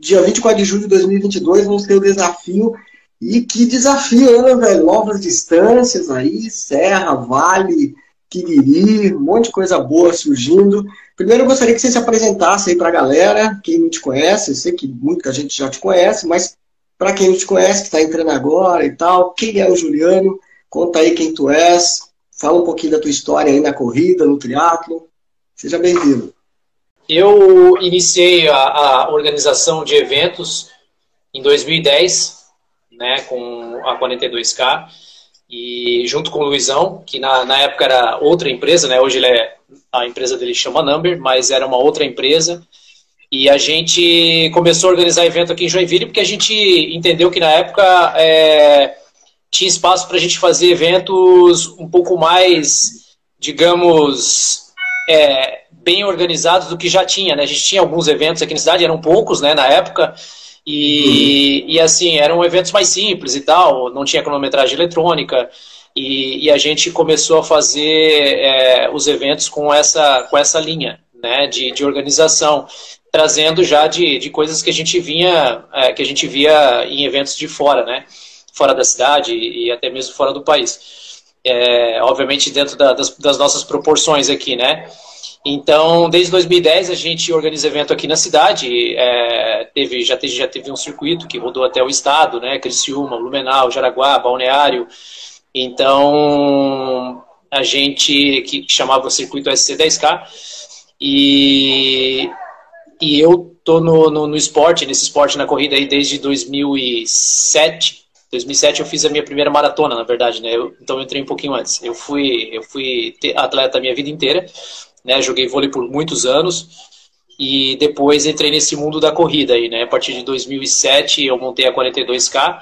dia 24 de julho de 2022, vamos ter o desafio. E que desafio, né, velho? Novas distâncias aí, serra, vale, Quiriri, um monte de coisa boa surgindo. Primeiro eu gostaria que você se apresentasse aí para a galera, quem não te conhece, eu sei que muita gente já te conhece, mas para quem não te conhece, que está entrando agora e tal, quem é o Juliano? Conta aí quem tu és, fala um pouquinho da tua história aí na corrida, no triatlo. Seja bem-vindo. Eu iniciei a, a, organização de eventos em 2010, né, com a 42K, e junto com o Luizão, que na, na época era outra empresa, né, hoje ele é, a empresa dele chama Number, mas era uma outra empresa, e a gente começou a organizar evento aqui em Joinville porque a gente entendeu que na época é, tinha espaço para a gente fazer eventos um pouco mais, digamos, é, bem organizados do que já tinha, né? A gente tinha alguns eventos aqui na cidade, eram poucos, né, na época, e, uhum. e assim, eram eventos mais simples e tal, não tinha cronometragem eletrônica, e, e a gente começou a fazer é, os eventos com essa, com essa linha, né, de, de organização, trazendo já de, de coisas que a gente vinha, é, que a gente via em eventos de fora, né, fora da cidade e até mesmo fora do país. É, obviamente dentro da, das, das nossas proporções aqui, né, então, desde 2010 a gente organiza evento aqui na cidade. É, teve, já, teve, já teve um circuito que rodou até o estado, né? Criciúma, Blumenau, Jaraguá, Balneário. Então, a gente que chamava o circuito SC10K. E, e eu tô no, no, no esporte, nesse esporte na corrida aí desde 2007. 2007 eu fiz a minha primeira maratona, na verdade, né? Eu, então eu entrei um pouquinho antes. Eu fui, eu fui atleta a minha vida inteira né? Joguei vôlei por muitos anos e depois entrei nesse mundo da corrida aí, né? A partir de 2007 eu montei a 42K,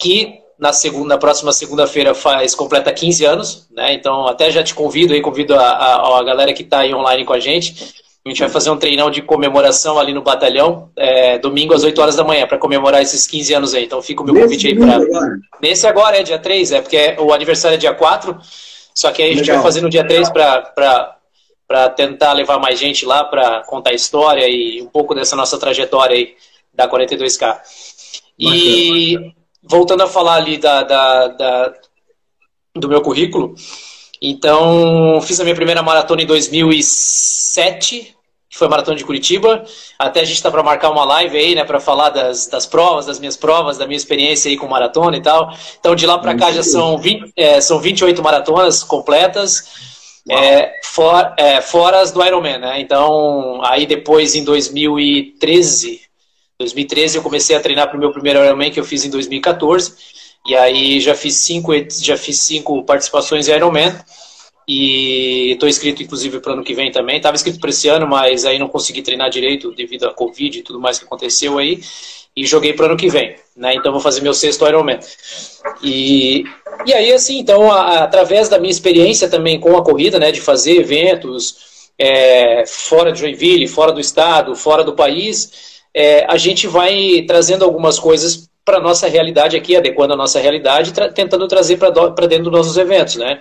que na segunda, na próxima segunda-feira faz completa 15 anos, né? Então até já te convido aí, convido a, a, a galera que está aí online com a gente. A gente vai fazer um treinão de comemoração ali no batalhão, é, domingo às 8 horas da manhã, para comemorar esses 15 anos aí. Então fica o meu Nesse convite aí para. Nesse agora é dia 3, é porque o aniversário é dia 4, só que aí a gente Legal. vai fazer no dia 3 para para tentar levar mais gente lá para contar a história e um pouco dessa nossa trajetória aí da 42K. E voltando a falar ali da, da, da, do meu currículo, então fiz a minha primeira maratona em 2007, que foi a maratona de Curitiba. Até a gente está para marcar uma live aí, né, para falar das, das provas, das minhas provas, da minha experiência aí com maratona e tal. Então de lá para cá já são, 20, é, são 28 maratonas completas. É, for, é, fora as do Ironman, né? Então, aí depois em 2013, 2013 eu comecei a treinar para o meu primeiro Ironman que eu fiz em 2014. E aí já fiz cinco, já fiz cinco participações em Ironman. E estou inscrito, inclusive, para o ano que vem também. Estava inscrito para esse ano, mas aí não consegui treinar direito devido à Covid e tudo mais que aconteceu aí e joguei para ano que vem, né? Então vou fazer meu sexto Ironman. E, e aí, assim, então, a, através da minha experiência também com a corrida, né, de fazer eventos é, fora de Joinville, fora do estado, fora do país, é, a gente vai trazendo algumas coisas para nossa realidade aqui, adequando a nossa realidade, tra tentando trazer para dentro dos nossos eventos, né?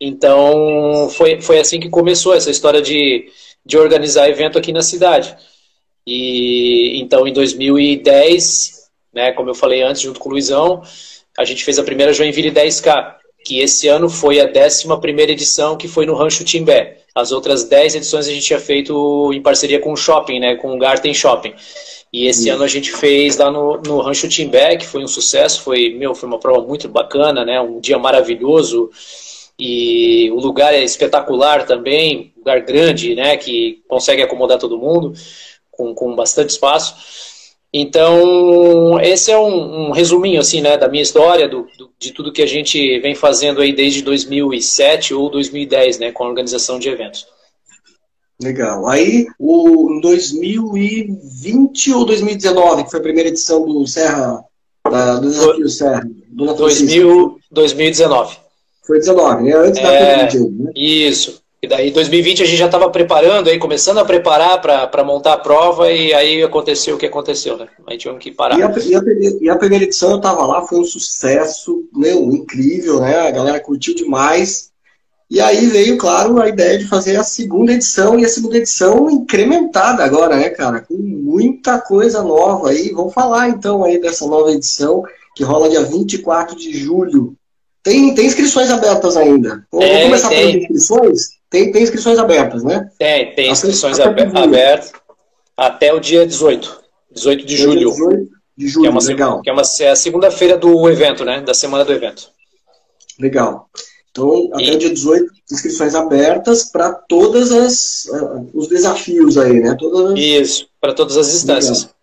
Então, foi, foi assim que começou essa história de, de organizar evento aqui na cidade. E então em 2010, né, como eu falei antes, junto com o Luizão, a gente fez a primeira Joinville 10K, que esse ano foi a 11 edição, que foi no Rancho Timbé. As outras 10 edições a gente tinha feito em parceria com o shopping, né, com o Garten Shopping. E esse ano a gente fez lá no, no Rancho Timbé, que foi um sucesso, foi, meu, foi uma prova muito bacana, né, um dia maravilhoso. E o lugar é espetacular também, lugar grande, né, que consegue acomodar todo mundo com, com bastante espaço. Então, esse é um, um resuminho assim, né, da minha história, do, do, de tudo que a gente vem fazendo aí desde 2007 ou 2010, né, com a organização de eventos. Legal. Aí, o, em 2020 ou 2019, que foi a primeira edição do Serra, da, do Desafio Serra? Do 2000, 2019. Foi 19, né? Antes da é, Covid. Né? Isso. E daí, em 2020, a gente já estava preparando, aí, começando a preparar para montar a prova, e aí aconteceu o que aconteceu, né? Aí tivemos que parar. E a, e a, e a primeira edição eu estava lá, foi um sucesso, meu, incrível, né? A galera curtiu demais. E aí veio, claro, a ideia de fazer a segunda edição, e a segunda edição incrementada agora, né, cara? Com muita coisa nova aí. Vamos falar então aí dessa nova edição, que rola dia 24 de julho. Tem, tem inscrições abertas ainda. Vamos é, começar pelas inscrições? Tem, tem inscrições abertas, né? Tem, tem inscrições abertas até o dia 18. 18 de julho. 18 de julho, que é uma, legal. Que é, uma, é a segunda-feira do evento, né? Da semana do evento. Legal. Então, até e... o dia 18, inscrições abertas para todas as uh, os desafios aí, né? Todas as... Isso, para todas as instâncias. Legal.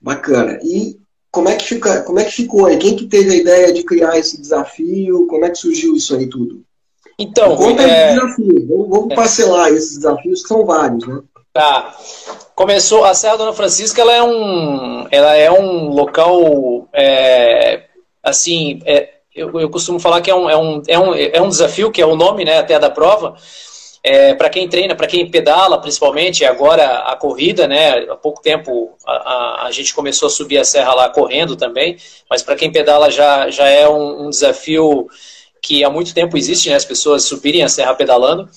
Bacana. E como é que fica, como é que ficou aí? Quem que teve a ideia de criar esse desafio? Como é que surgiu isso aí tudo? Então, conta é... desafios. Vamos, vamos é... parcelar esses desafios que são vários, né? Tá. Começou a Serra Dona Francisca, ela é um, ela é um local, é, assim, é, eu, eu costumo falar que é um, é, um, é, um, é um desafio, que é o nome né, até da prova, é, para quem treina, para quem pedala, principalmente, agora a corrida, né? Há pouco tempo a, a, a, gente começou a subir a serra lá correndo também, mas para quem pedala já, já é um, um, desafio que há muito tempo existe, né? As pessoas subirem a serra pedalando.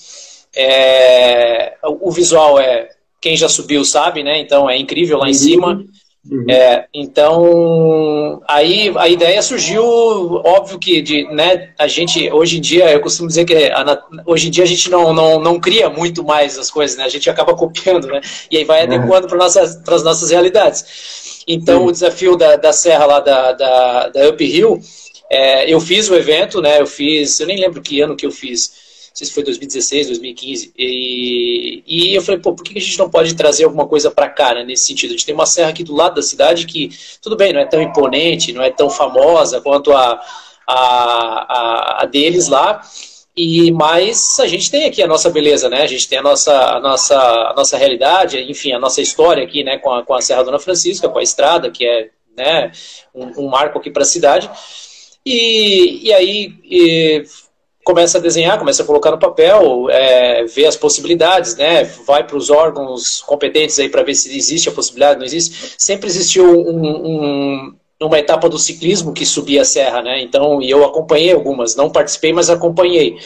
É, o visual é quem já subiu sabe, né? Então é incrível lá em cima. Uhum. É, então, aí a ideia surgiu, óbvio que de, né, a gente, hoje em dia, eu costumo dizer que a, hoje em dia a gente não, não, não cria muito mais as coisas, né, a gente acaba copiando, né, e aí vai uhum. adequando para nossas, as nossas realidades. Então, o desafio da, da serra lá da, da, da Up Hill, é, eu fiz o evento, né, eu fiz, eu nem lembro que ano que eu fiz, sei se foi 2016, 2015, e, e eu falei, pô, por que a gente não pode trazer alguma coisa para cá, né, nesse sentido? A gente tem uma serra aqui do lado da cidade que, tudo bem, não é tão imponente, não é tão famosa quanto a, a, a, a deles lá, e mas a gente tem aqui a nossa beleza, né? A gente tem a nossa, a nossa, a nossa realidade, enfim, a nossa história aqui, né? Com a, com a Serra Dona Francisca, com a estrada, que é né, um, um marco aqui para a cidade. E, e aí e começa a desenhar, começa a colocar no papel, é, ver as possibilidades, né? Vai para os órgãos competentes aí para ver se existe a possibilidade, não existe. Sempre existiu um, um, uma etapa do ciclismo que subia a serra, né? Então, e eu acompanhei algumas, não participei, mas acompanhei.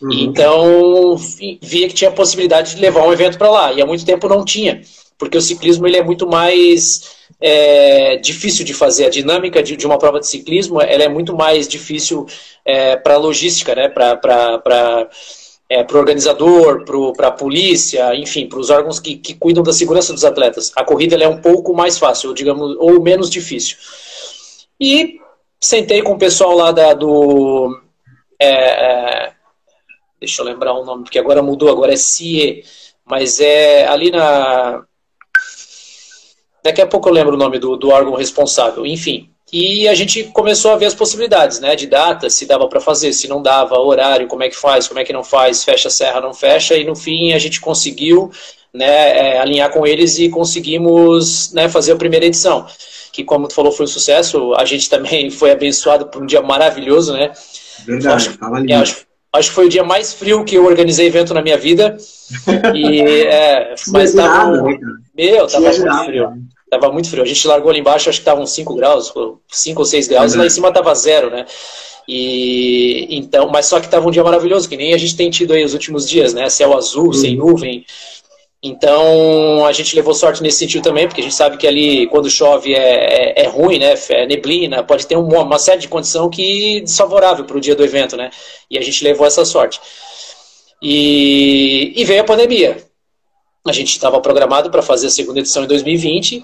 Uhum. Então, via que tinha a possibilidade de levar um evento para lá. E há muito tempo não tinha, porque o ciclismo ele é muito mais é, difícil de fazer. A dinâmica de, de, uma prova de ciclismo ela é muito mais difícil é, para a logística, né? para é, o organizador, para a polícia, enfim, para os órgãos que, que cuidam da segurança dos atletas. A corrida é um pouco mais fácil, digamos, ou menos difícil. E sentei com o pessoal lá da, do. É, é, deixa eu lembrar o nome, porque agora mudou, agora é CIE, mas é ali na Daqui a pouco eu lembro o nome do, do órgão responsável, enfim. E a gente começou a ver as possibilidades, né, de data, se dava para fazer, se não dava, horário, como é que faz, como é que não faz, fecha serra, não fecha, e no fim a gente conseguiu né, é, alinhar com eles e conseguimos né, fazer a primeira edição, que como tu falou foi um sucesso, a gente também foi abençoado por um dia maravilhoso, né? Verdade, acho, é, acho, acho que foi o dia mais frio que eu organizei evento na minha vida. E, é, mas tava, né, meu, tava muito frio. Tava muito frio. A gente largou ali embaixo, acho que tava uns 5 graus, 5 ou 6 graus, uhum. e lá em cima tava zero, né? E então, mas só que tava um dia maravilhoso, que nem a gente tem tido aí os últimos dias, né? Céu azul, uhum. sem nuvem. Então a gente levou sorte nesse sentido também, porque a gente sabe que ali quando chove é, é, é ruim, né? É neblina, pode ter uma, uma série de condição que desfavorável para o dia do evento, né? E a gente levou essa sorte. E, e veio a pandemia. A gente estava programado para fazer a segunda edição em 2020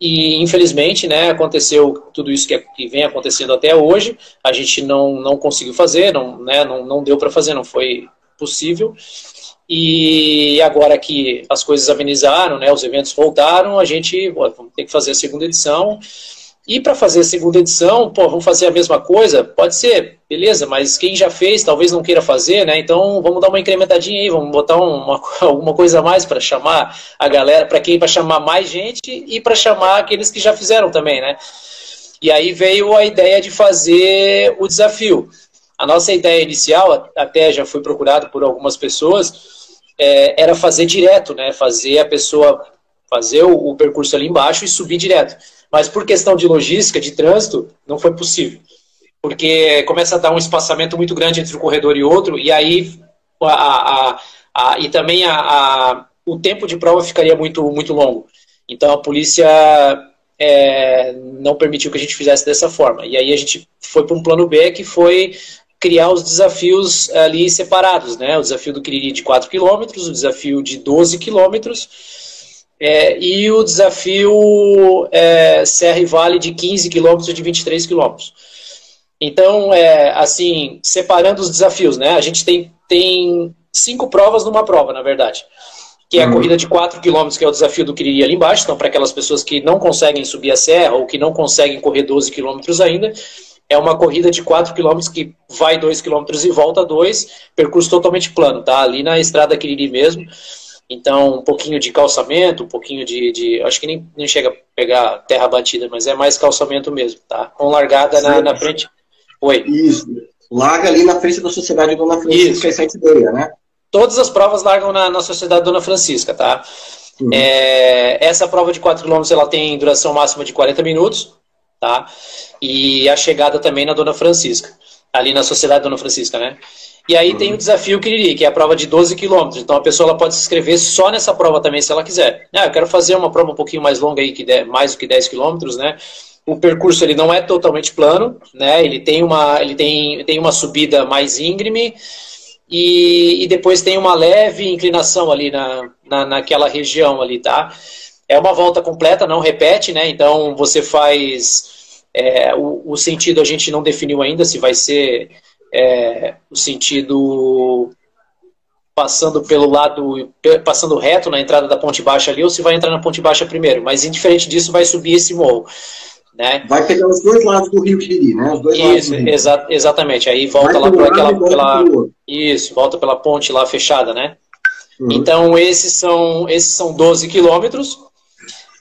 e infelizmente, né, aconteceu tudo isso que, é, que vem acontecendo até hoje. A gente não, não conseguiu fazer, não, né, não, não deu para fazer, não foi possível. E agora que as coisas amenizaram, né, os eventos voltaram, a gente pô, vamos ter que fazer a segunda edição. E para fazer a segunda edição, pô, vamos fazer a mesma coisa? Pode ser, beleza, mas quem já fez talvez não queira fazer, né? Então vamos dar uma incrementadinha aí, vamos botar uma, alguma coisa a mais para chamar a galera, para quem? Para chamar mais gente e para chamar aqueles que já fizeram também, né? E aí veio a ideia de fazer o desafio. A nossa ideia inicial, até já foi procurado por algumas pessoas, é, era fazer direto, né? Fazer a pessoa fazer o, o, percurso ali embaixo e subir direto. Mas por questão de logística, de trânsito, não foi possível. porque começa a dar um espaçamento muito grande entre um corredor e outro, e aí a, a, a e também a, o tempo de prova ficaria muito, muito longo. Então a polícia é, não permitiu que a gente fizesse dessa forma. E aí a gente foi para um plano B que foi criar os desafios ali separados, né? O desafio do Quiriri de 4 km, o desafio de 12 km é, e o desafio é, Serra e Vale de 15 km e de 23 km. Então, é, assim, separando os desafios, né? A gente tem, tem cinco provas numa prova, na verdade. Que é a uhum. corrida de 4 km, que é o desafio do Quiriri ali embaixo. Então, para aquelas pessoas que não conseguem subir a serra ou que não conseguem correr 12 km ainda, é uma corrida de 4 km que vai 2 km e volta 2, percurso totalmente plano, tá? Ali na estrada Quiriri mesmo. Então, um pouquinho de calçamento, um pouquinho de. de acho que nem, nem chega a pegar terra batida, mas é mais calçamento mesmo, tá? Com largada na, na, frente. Oi. Isso. Larga ali na frente da Sociedade Dona Francisca Isso. e sete né? Todas as provas largam na, na Sociedade Dona Francisca, tá? Uhum. É, essa prova de 4 km ela tem duração máxima de 40 minutos tá? E a chegada também na Dona Francisca, ali na Sociedade Dona Francisca, né? E aí uhum. tem o desafio Quiriri, que é a prova de 12 quilômetros. Então a pessoa ela pode se inscrever só nessa prova também, se ela quiser. Ah, eu quero fazer uma prova um pouquinho mais longa aí, que der mais do que 10 quilômetros, né? O percurso ele não é totalmente plano, né? Ele tem uma, ele tem, tem uma subida mais íngreme e, e depois tem uma leve inclinação ali na, na, naquela região ali, tá? É uma volta completa, não repete, né? Então você faz é, o, o, sentido a gente não definiu ainda se vai ser é, o sentido passando pelo lado, passando reto na entrada da ponte baixa ali, ou se vai entrar na ponte baixa primeiro. Mas indiferente disso, vai subir esse morro. Né? Vai pegar os dois lados do Rio Quiriri, né? Os dois isso, exa exatamente. Aí volta vai lá por aquela, pela, isso, volta pela ponte lá fechada, né? Uhum. Então esses são esses são 12 quilômetros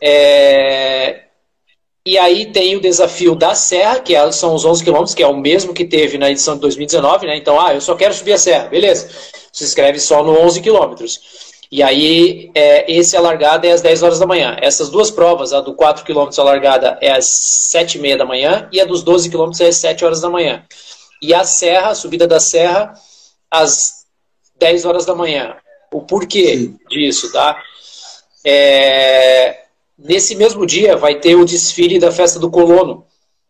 é... E aí tem o desafio da Serra, que é, são os 11 quilômetros, que é o mesmo que teve na edição de 2019, né? Então, ah, eu só quero subir a Serra, beleza. Se inscreve só no 11 quilômetros. E aí, é, esse a largada é às 10 horas da manhã. Essas duas provas, a do 4 km a largada é às 7 e meia da manhã e a dos 12 km é às 7 horas da manhã. E a Serra, a subida da Serra, às 10 horas da manhã. O porquê Sim. disso, tá? É, Nesse mesmo dia vai ter o desfile da festa do colono,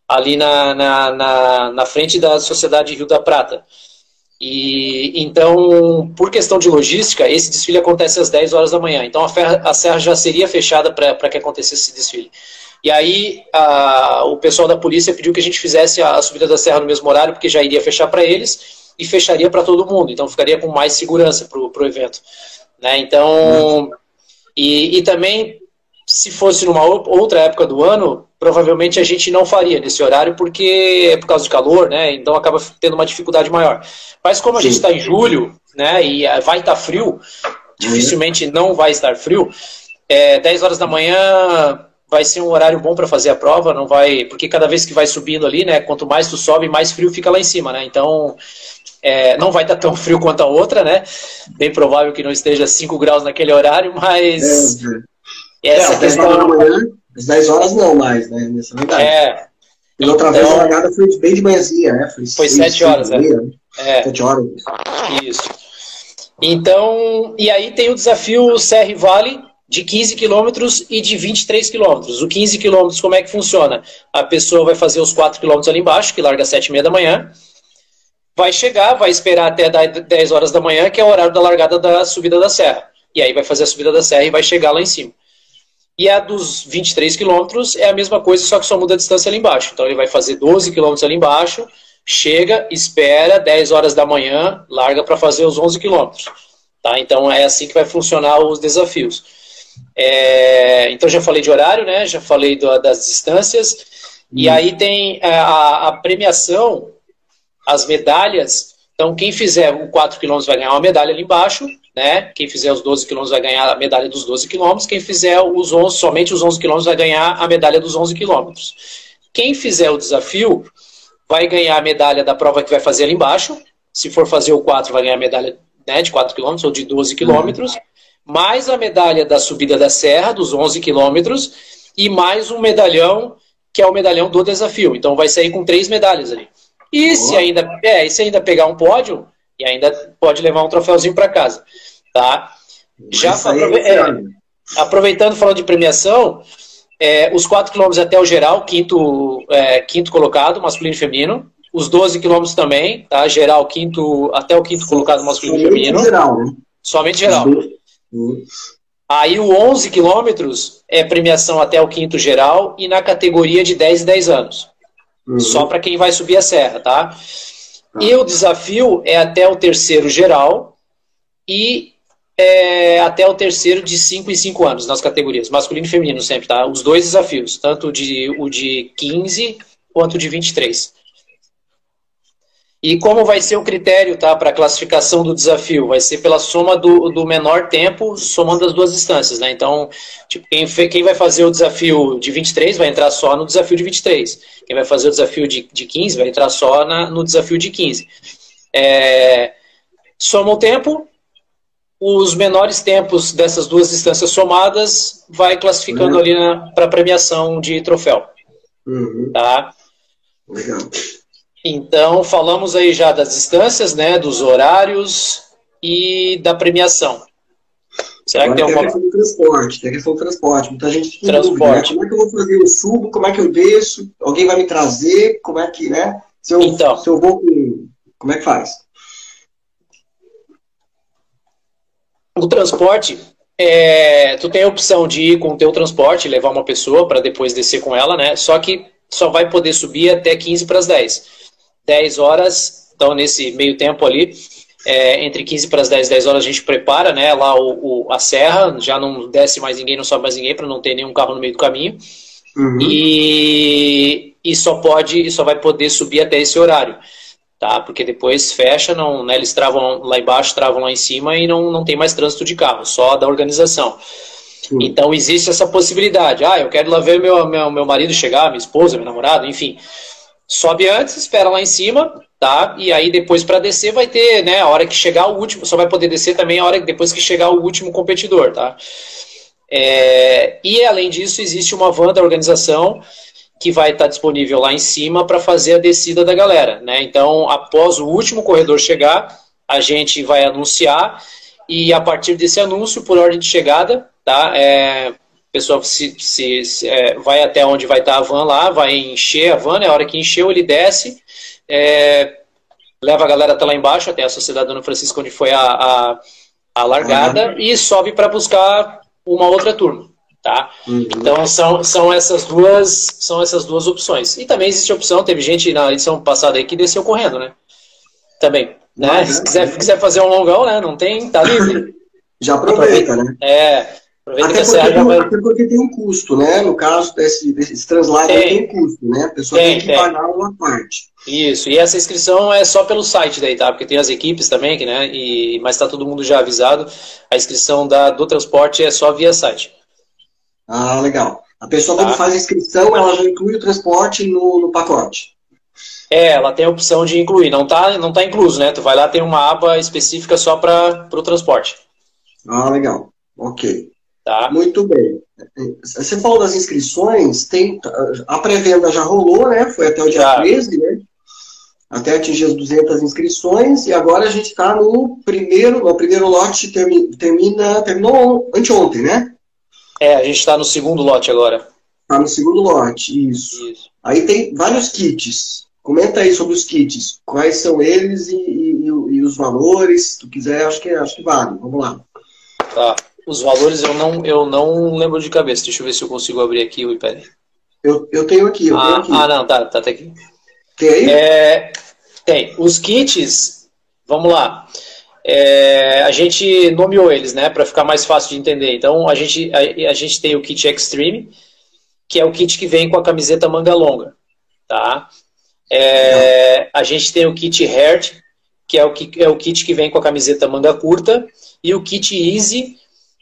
ali na, na, na, na frente da Sociedade Rio da Prata. E então, por questão de logística, esse desfile acontece às 10 horas da manhã. Então a, ferra, a serra já seria fechada para que acontecesse esse desfile. E aí a, o pessoal da polícia pediu que a gente fizesse a, a subida da serra no mesmo horário, porque já iria fechar para eles e fecharia para todo mundo. Então ficaria com mais segurança para o evento. Né? Então, e, e também se fosse numa outra época do ano, provavelmente a gente não faria nesse horário, porque é por causa de calor, né? Então acaba tendo uma dificuldade maior. Mas como a Sim. gente está em julho, né? E eh, vai estar tá frio, dificilmente não vai estar frio. É, 10 horas da manhã vai ser um horário bom para fazer a prova, não vai, porque cada vez que vai subindo ali, né? Quanto mais tu sobe, mais frio fica lá em cima, né? Então é, não vai estar tá tão frio quanto a outra, né? Bem provável que não esteja 5 graus naquele horário, mas é, e essa é, questão. Da manhã, às 10 horas não mais, né? Nessa verdade. É. E outra então, vez a largada foi bem de manhãzinha, né? Foi, foi 7 horas, né? É. 7 horas. Isso. Então, e aí tem o desafio Serra Vale de 15 quilômetros e de 23 quilômetros. O 15 quilômetros, como é que funciona? A pessoa vai fazer os 4 quilômetros ali embaixo, que larga às 7 e meia da manhã, vai chegar, vai esperar até 10 horas da manhã, que é o horário da largada da subida da serra. E aí vai fazer a subida da serra e vai chegar lá em cima. E a dos 23 quilômetros é a mesma coisa, só que só muda a distância ali embaixo. Então ele vai fazer 12 quilômetros ali embaixo, chega, espera, 10 horas da manhã, larga para fazer os 11 quilômetros. Tá? Então é assim que vai funcionar os desafios. É, então já falei de horário, né? já falei do, das distâncias. E hum. aí tem é, a, a, premiação, as medalhas. Então quem fizer o 4 quilômetros vai ganhar uma medalha ali embaixo né? Quem fizer os 12 quilômetros vai ganhar a medalha dos 12 quilômetros, quem fizer os 11, somente os 11 quilômetros vai ganhar a medalha dos 11 quilômetros. Quem fizer o desafio vai ganhar a medalha da prova que vai fazer ali embaixo. Se for fazer o 4, vai ganhar a medalha né, de 4 quilômetros ou de 12 quilômetros, mais a medalha da subida da serra, dos 11 quilômetros, e mais um medalhão, que é o medalhão do desafio. Então vai sair com três medalhas ali. E se ainda, é, e se ainda pegar um pódio, e ainda pode levar um troféuzinho para casa, tá? Já aprove é, aproveitando falando de premiação, é, os 4 km até o geral, quinto, é, quinto colocado, masculino e feminino. Os 12 km também, tá? Geral, quinto, até o quinto colocado masculino e feminino. Geral, né? Somente geral. Uhum. Aí o 11 quilômetros é premiação até o quinto geral e na categoria de 10 e 10 anos. Uhum. Só para quem vai subir a serra, tá? E o desafio é até o terceiro geral e é, até o terceiro de 5 em 5 anos nas categorias, masculino e feminino sempre, tá? Os dois desafios, tanto de, o de 15 quanto o de 23. E como vai ser o critério tá, para a classificação do desafio? Vai ser pela soma do, do menor tempo, somando as duas distâncias. Né? Então, tipo, quem, quem vai fazer o desafio de 23 vai entrar só no desafio de 23. Quem vai fazer o desafio de, de 15 vai entrar só na, no desafio de 15. É, soma o tempo, os menores tempos dessas duas distâncias somadas vai classificando uhum. ali para premiação de troféu. Uhum. Tá? Legal. Então, falamos aí já das distâncias, né, dos horários e da premiação. Será Agora que tem, tem alguma... do transporte, tem a questão do transporte. Muita gente tem transporte. Dúvida, né? Como é que eu vou fazer? Eu subo, como é que eu desço? Alguém vai me trazer? Como é que, né? Se eu, então, se eu vou Como é que faz? O transporte, é, tu tem a opção de ir com o teu transporte, levar uma pessoa para depois descer com ela, né? Só que só vai poder subir até 15 para as 10. 10 horas, então nesse meio tempo ali, é, entre 15 para as 10, 10 horas a gente prepara né, lá o, o, a serra, já não desce mais ninguém, não sobe mais ninguém para não ter nenhum carro no meio do caminho. Uhum. E, e só pode, só vai poder subir até esse horário. Tá? Porque depois fecha, não, né, eles travam lá embaixo, travam lá em cima e não, não tem mais trânsito de carro, só da organização. Uhum. Então existe essa possibilidade. Ah, eu quero lá ver meu, meu, meu marido chegar, minha esposa, meu namorado, enfim sobe antes, espera lá em cima, tá? E aí depois para descer vai ter, né, a hora que chegar o último, só vai poder descer também a hora que depois que chegar o último competidor, tá? É, e além disso, existe uma van da organização que vai estar disponível lá em cima para fazer a descida da galera, né? Então, após o último corredor chegar, a gente vai anunciar e a partir desse anúncio, por ordem de chegada, tá? É, pessoa se, se, se é, vai até onde vai estar a van lá, vai encher a van, né? a hora que encheu ele desce, é, leva a galera até lá embaixo, até a Sociedade Dona Francisco, onde foi a, a, a largada, uhum. e sobe para buscar uma outra turma. Tá? Uhum. Então são, são essas duas são essas duas opções. E também existe a opção, teve gente na edição passada aí que desceu correndo, né? Também. Né? Se quiser, quiser fazer um longão, né? Não tem, tá livre. Já aproveita, né? É, até porque, tem, vai... até porque, tem, um custo, né? No caso desse, desse translado tem. tem um custo, né? A pessoa tem, tem que pagar uma parte. Isso, e essa inscrição é só pelo site daí, tá? Porque tem as equipes também, que, né? E, mas está todo mundo já avisado. A inscrição da, do transporte é só via site. Ah, legal. A pessoa, tá. quando faz a inscrição, ela já inclui o transporte no, no pacote. É, ela tem a opção de incluir. Não tá, não tá incluso, né? Tu vai lá, tem uma aba específica só para o transporte. Ah, legal. Ok. Tá. Muito bem. Você falou das inscrições, tem, a pré-venda já rolou, né? Foi até o dia já. 13, né? Até atingir as 200 inscrições, e agora a gente está no primeiro, no primeiro lote termina, termina terminou anteontem, né? É, a gente está no segundo lote agora. Está no segundo lote, isso. isso. Aí tem vários kits. Comenta aí sobre os kits. Quais são eles e, e, e os valores. Se tu quiser, acho que, acho que vale. Vamos lá. Tá. Os valores eu não, eu não lembro de cabeça. Deixa eu ver se eu consigo abrir aqui o iPad. Eu, eu tenho aqui, eu ah, tenho aqui. Ah, não, tá, tá até aqui. Tem aí? É, tem. Os kits, vamos lá. É, a gente nomeou eles, né, para ficar mais fácil de entender. Então, a gente, a, a, gente tem o kit Extreme, que é o kit que vem com a camiseta manga longa, tá? É, a gente tem o kit Herd, que é o, que é o kit que vem com a camiseta manga curta, e o kit Easy,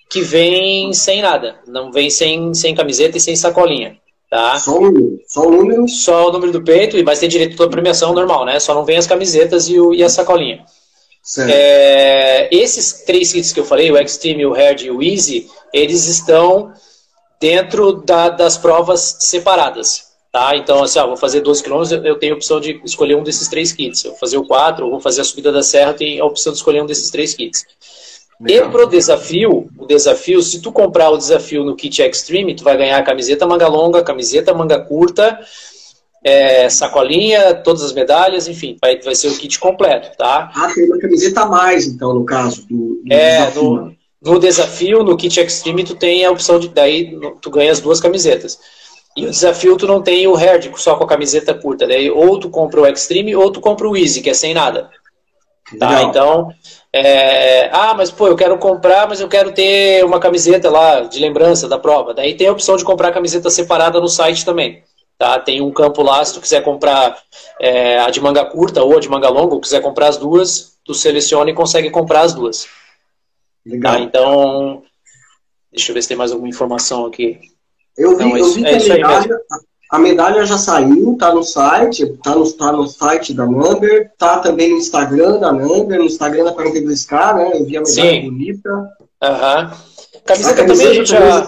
que vem sem nada, não vem sem, sem camiseta e sem sacolinha. Tá? Só o número. Só o número. Só o número do peito, mas tem direito a toda premiação normal, né? Só não vem as camisetas e, o, e a sacolinha. É, esses três kits que eu falei, o Extreme, o Hard e o Easy, eles estão dentro da, das provas separadas. Tá? Então, assim, ó, vou fazer 12 km, eu tenho a opção de escolher um desses três kits. Eu vou fazer o 4, ou vou fazer a subida da serra, tem a opção de escolher um desses três kits. Legal. E pro desafio, o desafio, se tu comprar o desafio no kit Extreme, tu vai ganhar camiseta manga longa, camiseta manga curta, é, sacolinha, todas as medalhas, enfim, vai, vai ser o kit completo, tá? Ah, tem uma camiseta a mais, então, no caso do, do é, desafio. No, no desafio, no kit Extreme, tu tem a opção de, daí tu ganha as duas camisetas. E o desafio tu não tem o hard só com a camiseta curta, daí ou tu compra o Extreme ou tu compra o Easy, que é sem nada. Tá, então, é, ah, mas pô, eu quero comprar, mas eu quero ter uma camiseta lá de lembrança da prova. Daí tem a opção de comprar camiseta separada no site também. Tá? Tem um campo lá, se tu quiser comprar é, a de manga curta ou a de manga longa, ou quiser comprar as duas, tu seleciona e consegue comprar as duas. Legal. Tá? Então, deixa eu ver se tem mais alguma informação aqui. Eu vi, Não, eu vi é que medalha, a medalha já saiu, tá no site, tá no, tá no site da Number, tá também no Instagram da Number, no Instagram da 42K, né? Eu vi a medalha Sim. bonita. Aham. Uhum. Camiseta, também a gente já,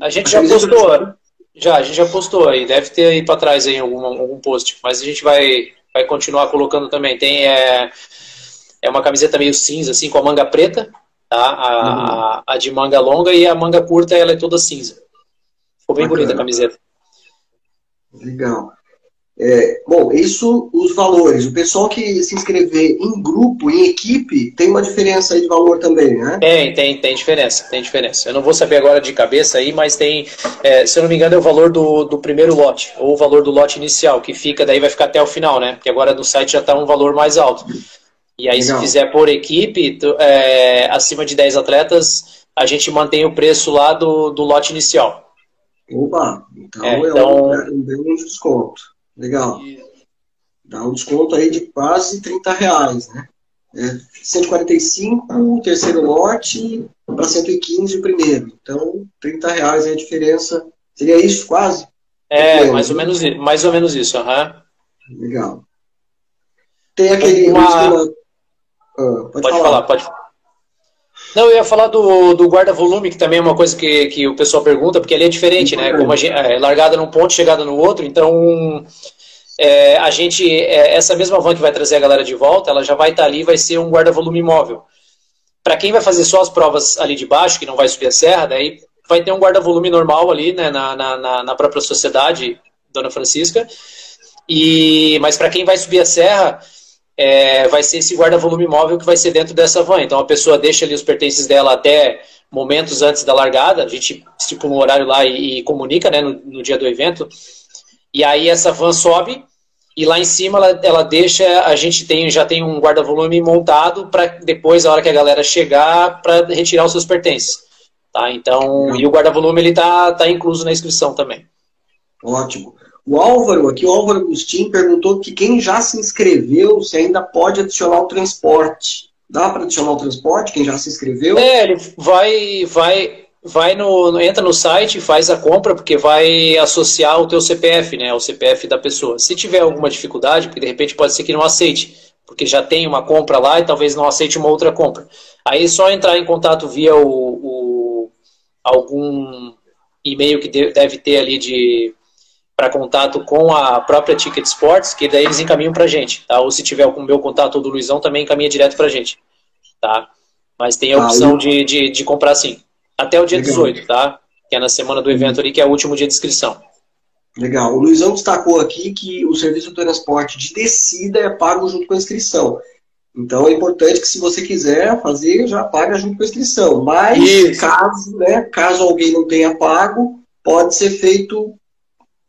a gente já postou. Já, a gente já postou aí. Deve ter aí para trás aí algum, algum post. Mas a gente vai, vai continuar colocando também. Tem é, é uma camiseta meio cinza, assim, com a manga preta, tá? A, uhum. a, a, de manga longa e a manga curta, ela é toda cinza. Ficou bem Bacana. bonita a camiseta. Legal. É, bom, isso os valores. O pessoal que se inscrever em grupo, em equipe, tem uma diferença aí de valor também, né? Tem, tem, tem diferença, tem diferença. Eu não vou saber agora de cabeça aí, mas tem, é, se eu não me engano, é o valor do, do primeiro lote, ou o valor do lote inicial, que fica, daí vai ficar até o final, né? Porque agora no site já está um valor mais alto. E aí, Legal. se fizer por equipe, é, acima de 10 atletas, a gente mantém o preço lá do, do lote inicial. Opa, então é, então... é um, um, um desconto. Legal. Dá um desconto aí de quase 30 reais, né? É 145 o terceiro lote para 115 o primeiro. Então, 30 reais é a diferença. Seria isso quase? É, mais ou, menos, mais ou menos isso. Uhum. Legal. Tem aquele. Uma... Ah, pode, pode falar. falar, pode falar. Não, eu ia falar do, do guarda-volume, que também é uma coisa que, que o pessoal pergunta, porque ali é diferente, né? Como gente, é largada num ponto, chegada no outro, então é, a gente, é, essa mesma van que vai trazer a galera de volta, ela já vai estar tá ali, vai ser um guarda-volume móvel. Para quem vai fazer só as provas ali de baixo, que não vai subir a serra, daí vai ter um guarda-volume normal ali, né, na, na, na própria sociedade, Dona Francisca. E, mas para quem vai subir a serra, é, vai ser esse guarda-volume móvel que vai ser dentro dessa van. Então a pessoa deixa ali os pertences dela até momentos antes da largada, a gente estipula um horário lá e, e comunica né, no, no, dia do evento. E aí essa van sobe e lá em cima ela, ela deixa, a gente tem, já tem um guarda-volume montado para depois, a hora que a galera chegar, para retirar os seus pertences. Tá? Então, e o guarda-volume ele tá, tá incluso na inscrição também. Ótimo. O Álvaro, aqui o Álvaro Agostinho perguntou que quem já se inscreveu, se ainda pode adicionar o transporte. Dá para adicionar o transporte, quem já se inscreveu? É, ele vai, vai, vai no, entra no site, faz a compra, porque vai associar o teu CPF, né, o CPF da pessoa. Se tiver alguma dificuldade, porque de repente pode ser que não aceite, porque já tem uma compra lá e talvez não aceite uma outra compra. Aí é só entrar em contato via o, o algum e-mail que deve ter ali de para contato com a própria Ticket Sports, que daí eles encaminham para a gente, tá? Ou se tiver com o meu contato ou do Luizão, também encaminha direto para a gente, tá? Mas tem a ah, opção ah, de, de, de, comprar sim. Até o dia Legal. 18, tá? Que é na semana do evento ali, que é o último dia de inscrição. Legal. O Luizão destacou aqui que o serviço de transporte de descida é pago junto com a inscrição. Então é importante que se você quiser fazer, já paga junto com a inscrição. Mas Isso. caso, né, caso alguém não tenha pago, pode ser feito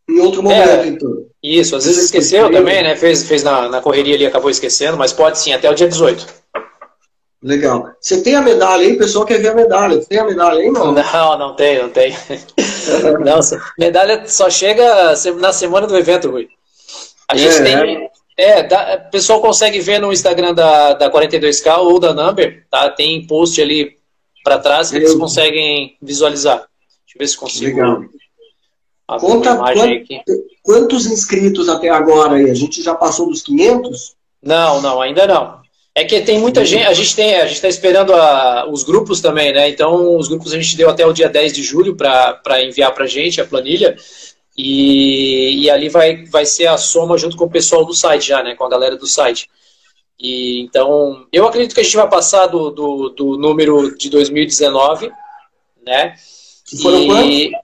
em outro momento, é, então. Isso, às vezes esqueceu também, né? Fez, fez na, na correria ali, acabou esquecendo, mas pode sim, até o dia 18. Legal. Você tem a medalha aí? O pessoal quer ver a medalha. Tem a medalha aí, não? Não, não tem, não tem. não, medalha só chega na semana do evento, Rui. A gente é, tem. É, dá, o pessoal consegue ver no Instagram da, da 42K ou da Number, tá? Tem post ali para trás que eles conseguem visualizar. Deixa eu ver se consigo. Legal. Conta quantos inscritos até agora aí? A gente já passou dos 500? Não, não, ainda não. É que tem muita gente, a gente tem, a gente está esperando a, os grupos também, né? Então, os grupos a gente deu até o dia 10 de julho para enviar para a gente a planilha. E, e ali vai, vai ser a soma junto com o pessoal do site já, né? Com a galera do site. E, então, eu acredito que a gente vai passar do, do, do número de 2019, né? Que foram e quantos?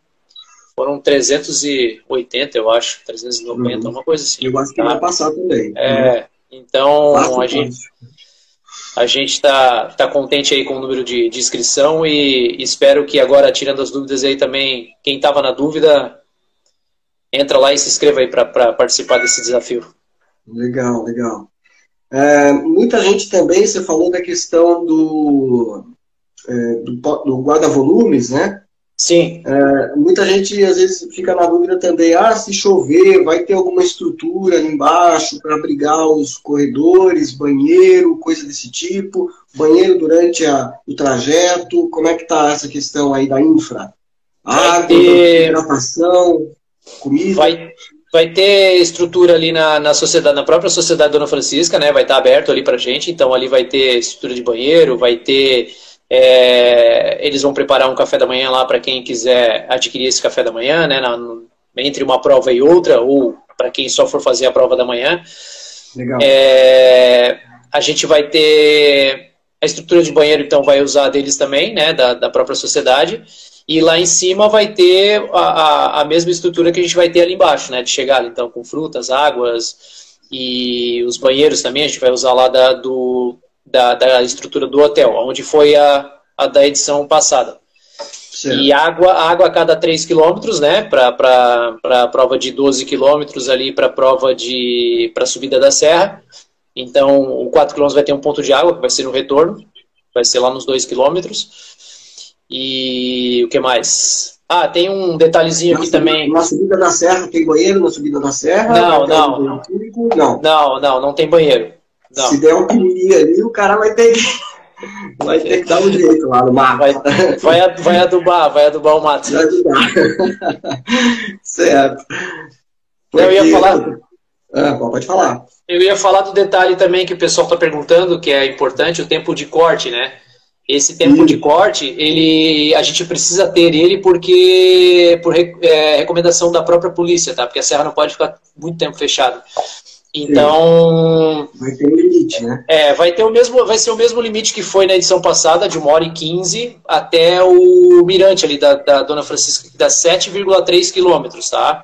Foram 380, eu acho, 390, uhum. uma coisa assim. Eu acho que vai passar também. É, então Passa, a gente a gente está tá contente aí com o número de, de inscrição e espero que agora, tirando as dúvidas aí também, quem estava na dúvida, entra lá e se inscreva aí para participar desse desafio. Legal, legal. É, muita gente também, você falou da questão do, é, do, do guarda-volumes, né? Sim. É, muita gente às vezes fica na dúvida também, ah, se chover, vai ter alguma estrutura ali embaixo para abrigar os corredores, banheiro, coisa desse tipo, banheiro durante a, o trajeto, como é que está essa questão aí da infra? Água, ter... hidratação, comida? Vai, vai ter estrutura ali na, na sociedade, na própria sociedade Dona Francisca, né? Vai estar tá aberto ali para gente, então ali vai ter estrutura de banheiro, vai ter é, eles vão preparar um café da manhã lá para quem quiser adquirir esse café da manhã, né, na, entre uma prova e outra, ou para quem só for fazer a prova da manhã. Legal. É, a gente vai ter a estrutura de banheiro, então vai usar deles também, né, da, da própria sociedade. E lá em cima vai ter a, a, a, mesma estrutura que a gente vai ter ali embaixo, né, de chegar, então, com frutas, águas e os banheiros também, a gente vai usar lá da, do, da, da estrutura do hotel, onde foi a, a da edição passada. Certo. E água, água a cada 3 quilômetros, né? Para a prova de 12 quilômetros ali para a prova de para subida da serra. Então, o 4 quilômetros vai ter um ponto de água, que vai ser no retorno. Vai ser lá nos 2 quilômetros. E o que mais? Ah, tem um detalhezinho na aqui subida, também. Na subida da serra tem banheiro na subida da serra? Não, não. Não, não, não, não tem banheiro. Não. Se der um piriri ali, o cara vai ter que, vai ter que dar um jeito lá no mato. Vai, vai, vai adubar, vai adubar o mato. Vai adubar. certo. Porque... Eu ia falar. Ah, pode falar. Eu ia falar do detalhe também que o pessoal está perguntando, que é importante, o tempo de corte, né? Esse tempo Sim. de corte, ele, a gente precisa ter ele porque por é, recomendação da própria polícia, tá? Porque a serra não pode ficar muito tempo fechada. Então. Sim. Vai ter um limite, né? É, vai, ter o mesmo, vai ser o mesmo limite que foi na edição passada, de 1 hora e 15 até o Mirante ali da, da Dona Francisca, que dá 7,3 quilômetros, tá?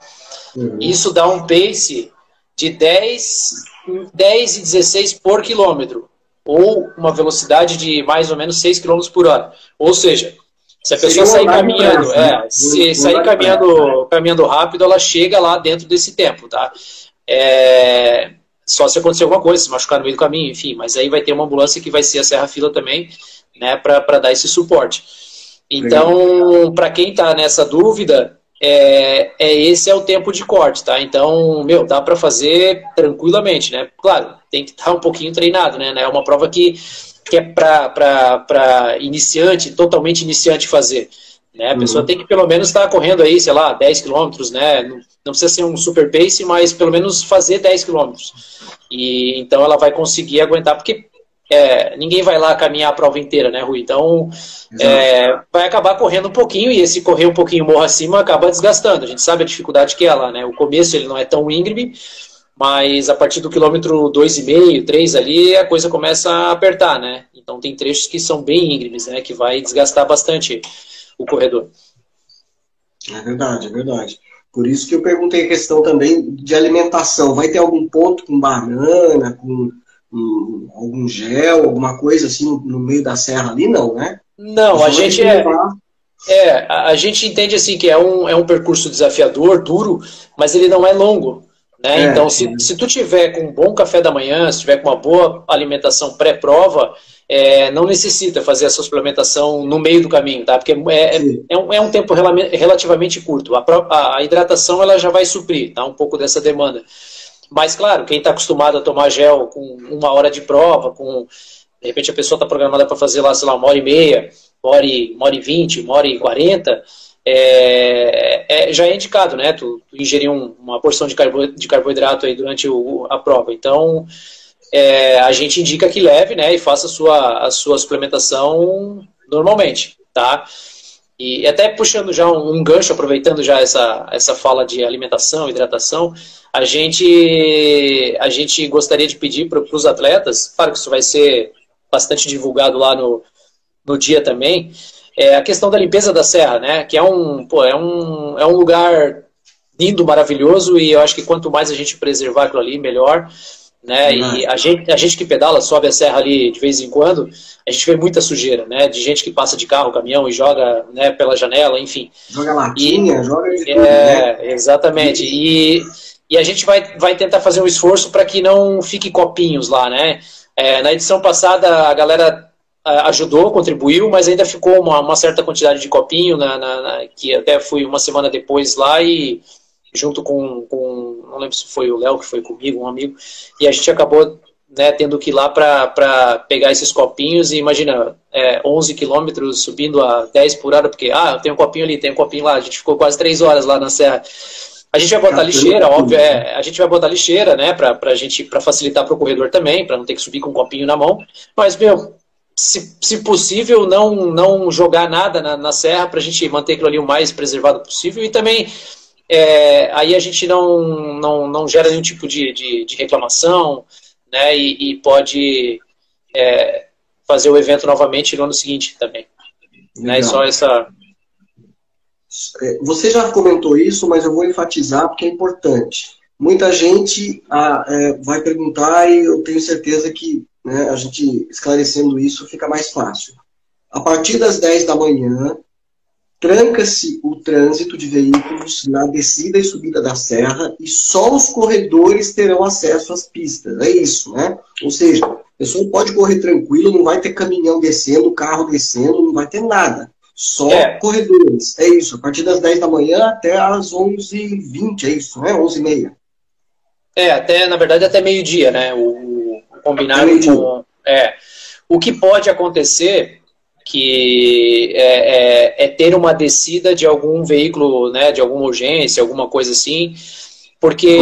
Uhum. Isso dá um pace de 10, 10 e 16 por quilômetro, ou uma velocidade de mais ou menos 6 km por hora. Ou seja, se a pessoa sair caminhando, é, né? se sair caminhando, caminhando rápido, ela chega lá dentro desse tempo, tá? É, só se acontecer alguma coisa, se machucar no meio do caminho, enfim, mas aí vai ter uma ambulância que vai ser a Serra Fila também, né, para dar esse suporte. Então, para quem está nessa dúvida, é, é, esse é o tempo de corte, tá? Então, meu, dá para fazer tranquilamente, né? Claro, tem que estar tá um pouquinho treinado, né? É uma prova que, que é para iniciante, totalmente iniciante fazer. Né? A pessoa uhum. tem que pelo menos estar tá correndo aí, sei lá, 10 quilômetros, né? Não, não, precisa ser um super pace, mas pelo menos fazer 10 quilômetros. E então ela vai conseguir aguentar, porque é, ninguém vai lá caminhar a prova inteira, né, Rui? Então é, vai acabar correndo um pouquinho e esse correr um pouquinho morro acima acaba desgastando. A gente sabe a dificuldade que é lá, né? O começo ele não é tão íngreme, mas a partir do quilômetro 2,5, 3 ali, a coisa começa a apertar, né? Então tem trechos que são bem íngremes, né? Que vai desgastar bastante o corredor. É verdade, é verdade. Por isso que eu perguntei a questão também de alimentação. Vai ter algum ponto com banana, com um, algum gel, alguma coisa assim no meio da serra ali? Não, né? Não, a gente é, é, a gente entende assim que é um, é um percurso desafiador, duro, mas ele não é longo. Né? É, então, se, é. se tu tiver com um bom café da manhã, se tiver com uma boa alimentação pré-prova, é, não necessita fazer essa suplementação no meio do caminho, tá? Porque é, é, é, um, é um, tempo relativamente curto. A, a, hidratação ela já vai suprir tá? um pouco dessa demanda. Mas, claro, quem está acostumado a tomar gel com uma hora de prova, com de repente a pessoa está programada para fazer lá, sei lá, uma hora e meia, uma hora e, uma hora e vinte, uma hora e quarenta, é, é, já é indicado, né? Tu, tu ingerir um, uma porção de, carbo, de carboidrato aí durante o, a prova. Então, é, a gente indica que leve, né, e faça a sua, a sua suplementação normalmente, tá? E até puxando já um, um, gancho, aproveitando já essa, essa fala de alimentação, hidratação, a gente, a gente gostaria de pedir para os atletas, claro que isso vai ser bastante divulgado lá no, no dia também, é a questão da limpeza da serra, né? Que é um, pô, é um, é um lugar lindo, maravilhoso, e eu acho que quanto mais a gente preservar aquilo ali, melhor. Né? E a gente, a gente que pedala, sobe a serra ali de vez em quando, a gente vê muita sujeira, né? De gente que passa de carro, caminhão e joga né, pela janela, enfim. Joga latinha, e, joga de tudo, É, né? exatamente. E, e a gente vai, vai tentar fazer um esforço para que não fique copinhos lá, né? É, na edição passada a galera ajudou, contribuiu, mas ainda ficou uma, uma certa quantidade de copinho, na, na, na, que até fui uma semana depois lá e junto com, com não lembro se foi o Léo que foi comigo, um amigo, e a gente acabou né, tendo que ir lá para pegar esses copinhos e imagina, é, 11 quilômetros subindo a 10 por hora, porque, ah, tem um copinho ali, tem um copinho lá, a gente ficou quase 3 horas lá na serra. A gente vai botar lixeira, óbvio, é, a gente vai botar lixeira, né, pra, pra gente, para facilitar para o corredor também, para não ter que subir com um copinho na mão, mas, meu, se, se possível, não, não jogar nada na, na serra para a gente manter aquilo ali o mais preservado possível e também é, aí a gente não, não, não gera nenhum tipo de, de, de reclamação né, e, e pode é, fazer o evento novamente no ano seguinte também. Né, só essa... É, você já comentou isso, mas eu vou enfatizar porque é importante. Muita gente ah, é, vai perguntar e eu tenho certeza que né, a gente esclarecendo isso fica mais fácil. A partir das 10 da manhã, tranca-se o trânsito de veículos na descida e subida da serra e só os corredores terão acesso às pistas. É isso, né? Ou seja, a pessoa pode correr tranquilo, não vai ter caminhão descendo, carro descendo, não vai ter nada. Só é. corredores. É isso, a partir das 10 da manhã até as 11h20, é isso, né? 11h30. É, até, na verdade, até meio-dia, né? O, o combinado com. É. O que pode acontecer que é, é, é, ter uma descida de algum veículo, né, de alguma urgência, alguma coisa assim, porque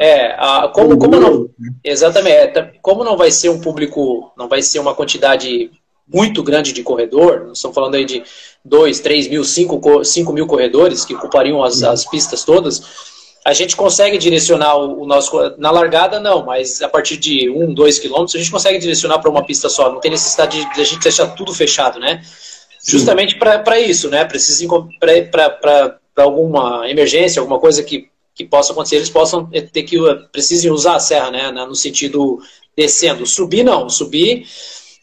é a, como, como não exatamente é, como não vai ser um público, não vai ser uma quantidade muito grande de corredor, nós estamos falando aí de 2, 3 mil, 5, 5 mil corredores que ocupariam as, as pistas todas, a gente consegue direcionar o, nosso. Na largada, não, mas a partir de um, dois quilômetros, a gente consegue direcionar para uma pista só. Não tem necessidade de, de a gente deixar tudo fechado, né? Sim. Justamente para isso, né? Para alguma emergência, alguma coisa que, que possa acontecer, eles possam ter que. precisem usar a serra, né? No sentido descendo. Subir, não. Subir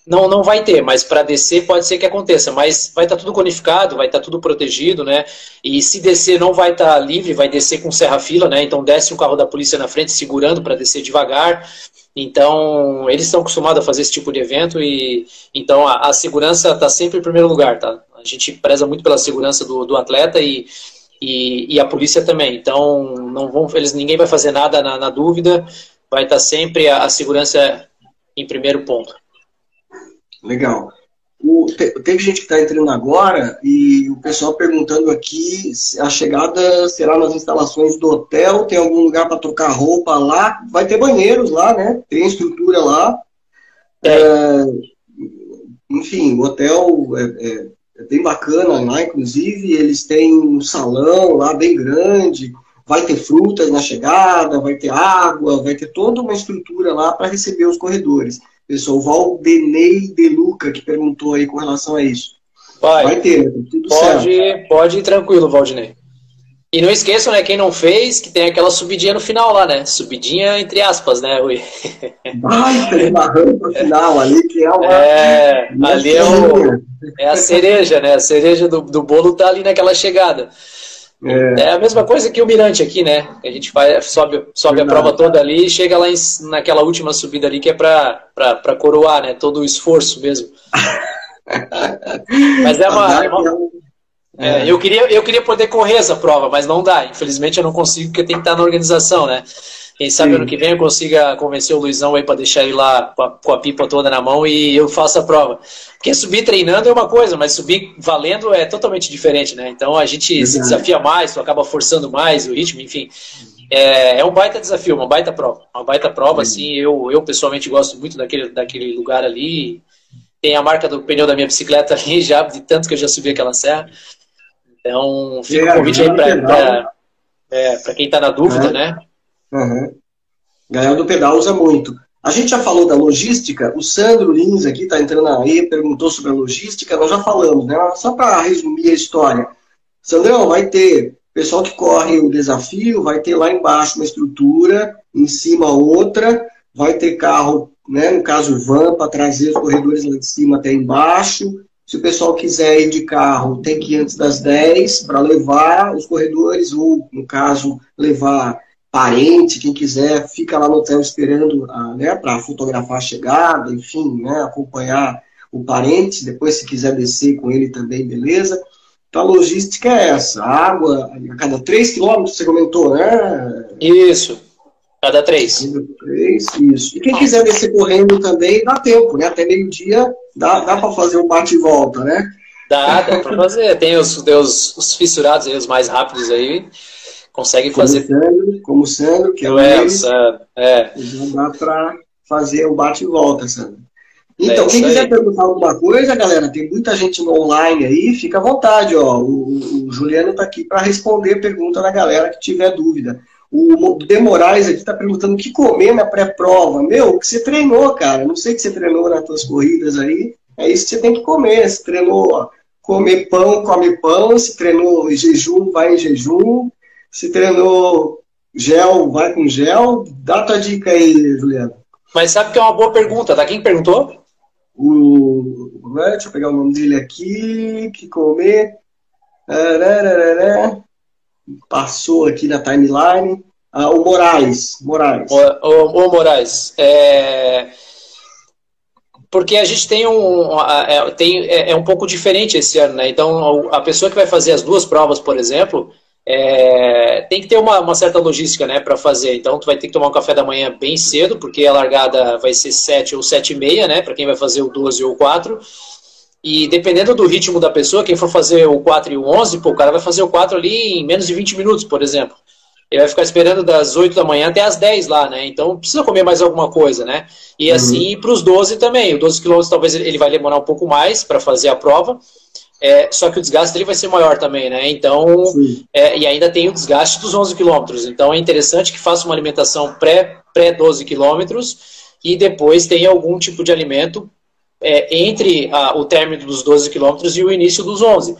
não, não vai ter, mas para descer pode ser que aconteça, mas vai estar tá tudo conificado, vai estar tá tudo protegido, né? E se descer não vai estar tá livre, vai descer com serra-fila, né? Então desce um carro da polícia na frente segurando para descer devagar. Então eles estão acostumados a fazer esse tipo de evento e então a, a segurança está sempre em primeiro lugar, tá? A gente preza muito pela segurança do, do atleta e, e, e, a polícia também. Então não vão, eles ninguém vai fazer nada na, na dúvida, vai estar sempre a, a segurança em primeiro ponto. Legal. O, teve gente que está entrando agora e o pessoal perguntando aqui se a chegada será nas instalações do hotel, tem algum lugar para trocar roupa lá, vai ter banheiros lá, né? Tem estrutura lá. É, enfim, o hotel é, é, é, bem bacana lá, inclusive, eles têm um salão lá bem grande, vai ter frutas na chegada, vai ter água, vai ter toda uma estrutura lá para receber os corredores pessoal, o Valdenei De Luca, que perguntou aí com relação a isso. Vai, Vai ter, né? tudo pode, certo. Pode ir tranquilo, Valdinei. E não esqueçam, né, quem não fez, que tem aquela subidinha no final lá, né? Subidinha entre aspas, né, Rui? Vai, tem uma rampa final ali que é uma. É, ali é, o, é a cereja, né? A cereja do, do bolo tá ali naquela chegada. É. é. a mesma coisa que o Mirante aqui, né? A gente faz, sobe, sobe a prova toda ali e chega lá em, naquela última subida ali que é para coroar, né? Todo o esforço mesmo. mas é uma. É uma é, eu, queria, eu queria poder correr essa prova, mas não dá. Infelizmente eu não consigo porque tem que estar na organização, né? Quem sabe Sim. ano que vem eu consiga convencer o Luizão aí para deixar ele lá com a, com a, pipa toda na mão e eu faço a prova. Porque subir treinando é uma coisa, mas subir valendo é totalmente diferente, né? Então a gente Exato. se desafia mais, tu acaba forçando mais o ritmo, enfim. É, é, um baita desafio, uma baita prova. Uma baita prova, Sim. assim, eu, eu pessoalmente gosto muito daquele, daquele lugar ali. tem a marca do pneu da minha bicicleta ali já, de tanto que eu já subi aquela serra. Então, fica o é, convite aí para é, quem está na dúvida, é. né? Uhum. Ganhar do pedal usa muito. A gente já falou da logística, o Sandro Lins aqui está entrando aí, perguntou sobre a logística, nós já falamos, né? Só para resumir a história. Sandrão, vai ter pessoal que corre o desafio, vai ter lá embaixo uma estrutura, em cima outra, vai ter carro, né, no caso van, para trazer os corredores lá de cima até embaixo. Se o pessoal quiser ir de carro, tem que ir antes das 10 para levar os corredores, ou, no caso, levar parente, quem quiser, fica lá no hotel esperando ah, né, para fotografar a chegada, enfim, né, acompanhar o parente. Depois, se quiser descer com ele também, beleza. Então a logística é essa, água a cada 3 quilômetros, você comentou, né? Isso, cada 3. Cada 3, isso. E quem quiser descer correndo também, dá tempo, né? Até meio-dia dá, dá para fazer um bate e volta, né? Dá, dá para fazer. Tem os, os, os fissurados aí, os mais rápidos aí, conseguem fazer. Como o Sandro, como o Sandro que é, é, o Sandro, é. Já dá para fazer o bate e volta, Sandro. Então, é quem quiser aí. perguntar alguma coisa, galera, tem muita gente no online aí, fica à vontade, ó. O, o Juliano está aqui para responder pergunta da galera que tiver dúvida. O De Moraes aqui está perguntando o que comer na pré-prova. Meu, o que você treinou, cara? Não sei o que você treinou nas suas corridas aí. É isso que você tem que comer. Se treinou ó, comer pão, come pão. Se treinou em jejum, vai em jejum. Se treinou gel, vai com gel. Dá tua dica aí, Juliano. Mas sabe que é uma boa pergunta, tá? Quem perguntou? o. Deixa eu pegar o nome dele aqui. Que comer. Passou aqui na timeline. Ah, o Moraes. Moraes. O, o, o Moraes. É... Porque a gente tem um, é, tem, é, é um pouco diferente esse ano, né? Então, a pessoa que vai fazer as duas provas, por exemplo, é, tem que ter uma, uma, certa logística né, para fazer. Então, tu vai ter que tomar um café da manhã bem cedo, porque a largada vai ser 7 ou 7 e meia, né? Para quem vai fazer o 12 ou o 4. E dependendo do ritmo da pessoa, quem for fazer o 4 e o 11, pô, o cara vai fazer o 4 ali em menos de 20 minutos, por exemplo. Ele vai ficar esperando das 8 da manhã até as 10 lá, né? Então precisa comer mais alguma coisa, né? E uhum. assim para os 12 também. O 12 quilômetros talvez ele vai demorar um pouco mais para fazer a prova. É, só que o desgaste dele vai ser maior também, né? Então, é, e ainda tem o desgaste dos 11 quilômetros. Então, é interessante que faça uma alimentação pré, pré 12 quilômetros e depois tenha algum tipo de alimento é, entre a, o término dos 12 quilômetros e o início dos 11.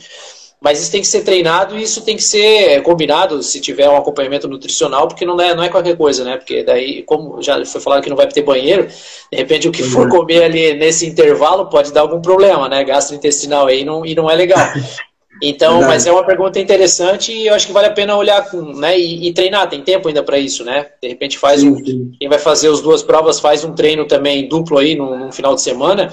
Mas isso tem que ser treinado e isso tem que ser combinado se tiver um acompanhamento nutricional, porque não é, não é qualquer coisa, né? Porque daí, como já foi falado que não vai ter banheiro, de repente o que for comer ali nesse intervalo pode dar algum problema, né? Gastrointestinal aí não, e não é legal. Então, mas é uma pergunta interessante e eu acho que vale a pena olhar com, né, e, e treinar, tem tempo ainda para isso, né? De repente faz sim, um, sim. quem vai fazer as duas provas faz um treino também duplo aí no final de semana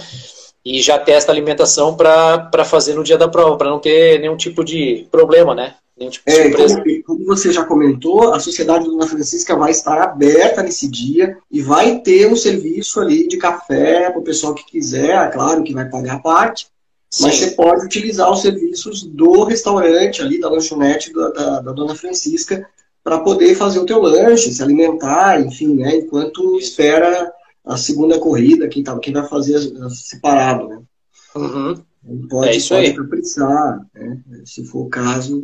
e já testa a alimentação para fazer no dia da prova, para não ter nenhum tipo de problema, né? Nenhum tipo de é, surpresa. Como, como, você já comentou, a Sociedade Dona Francisca vai estar aberta nesse dia e vai ter um serviço ali de café para o pessoal que quiser, é claro que vai pagar a parte, Sim. mas você pode utilizar os serviços do restaurante ali, da lanchonete da, da, da Dona Francisca, para poder fazer o teu lanche, se alimentar, enfim, né? Enquanto espera a segunda corrida, quem, tá, quem vai fazer separado, né? Uhum. Pode, é isso pode aí. caprichar, né? Se for o caso,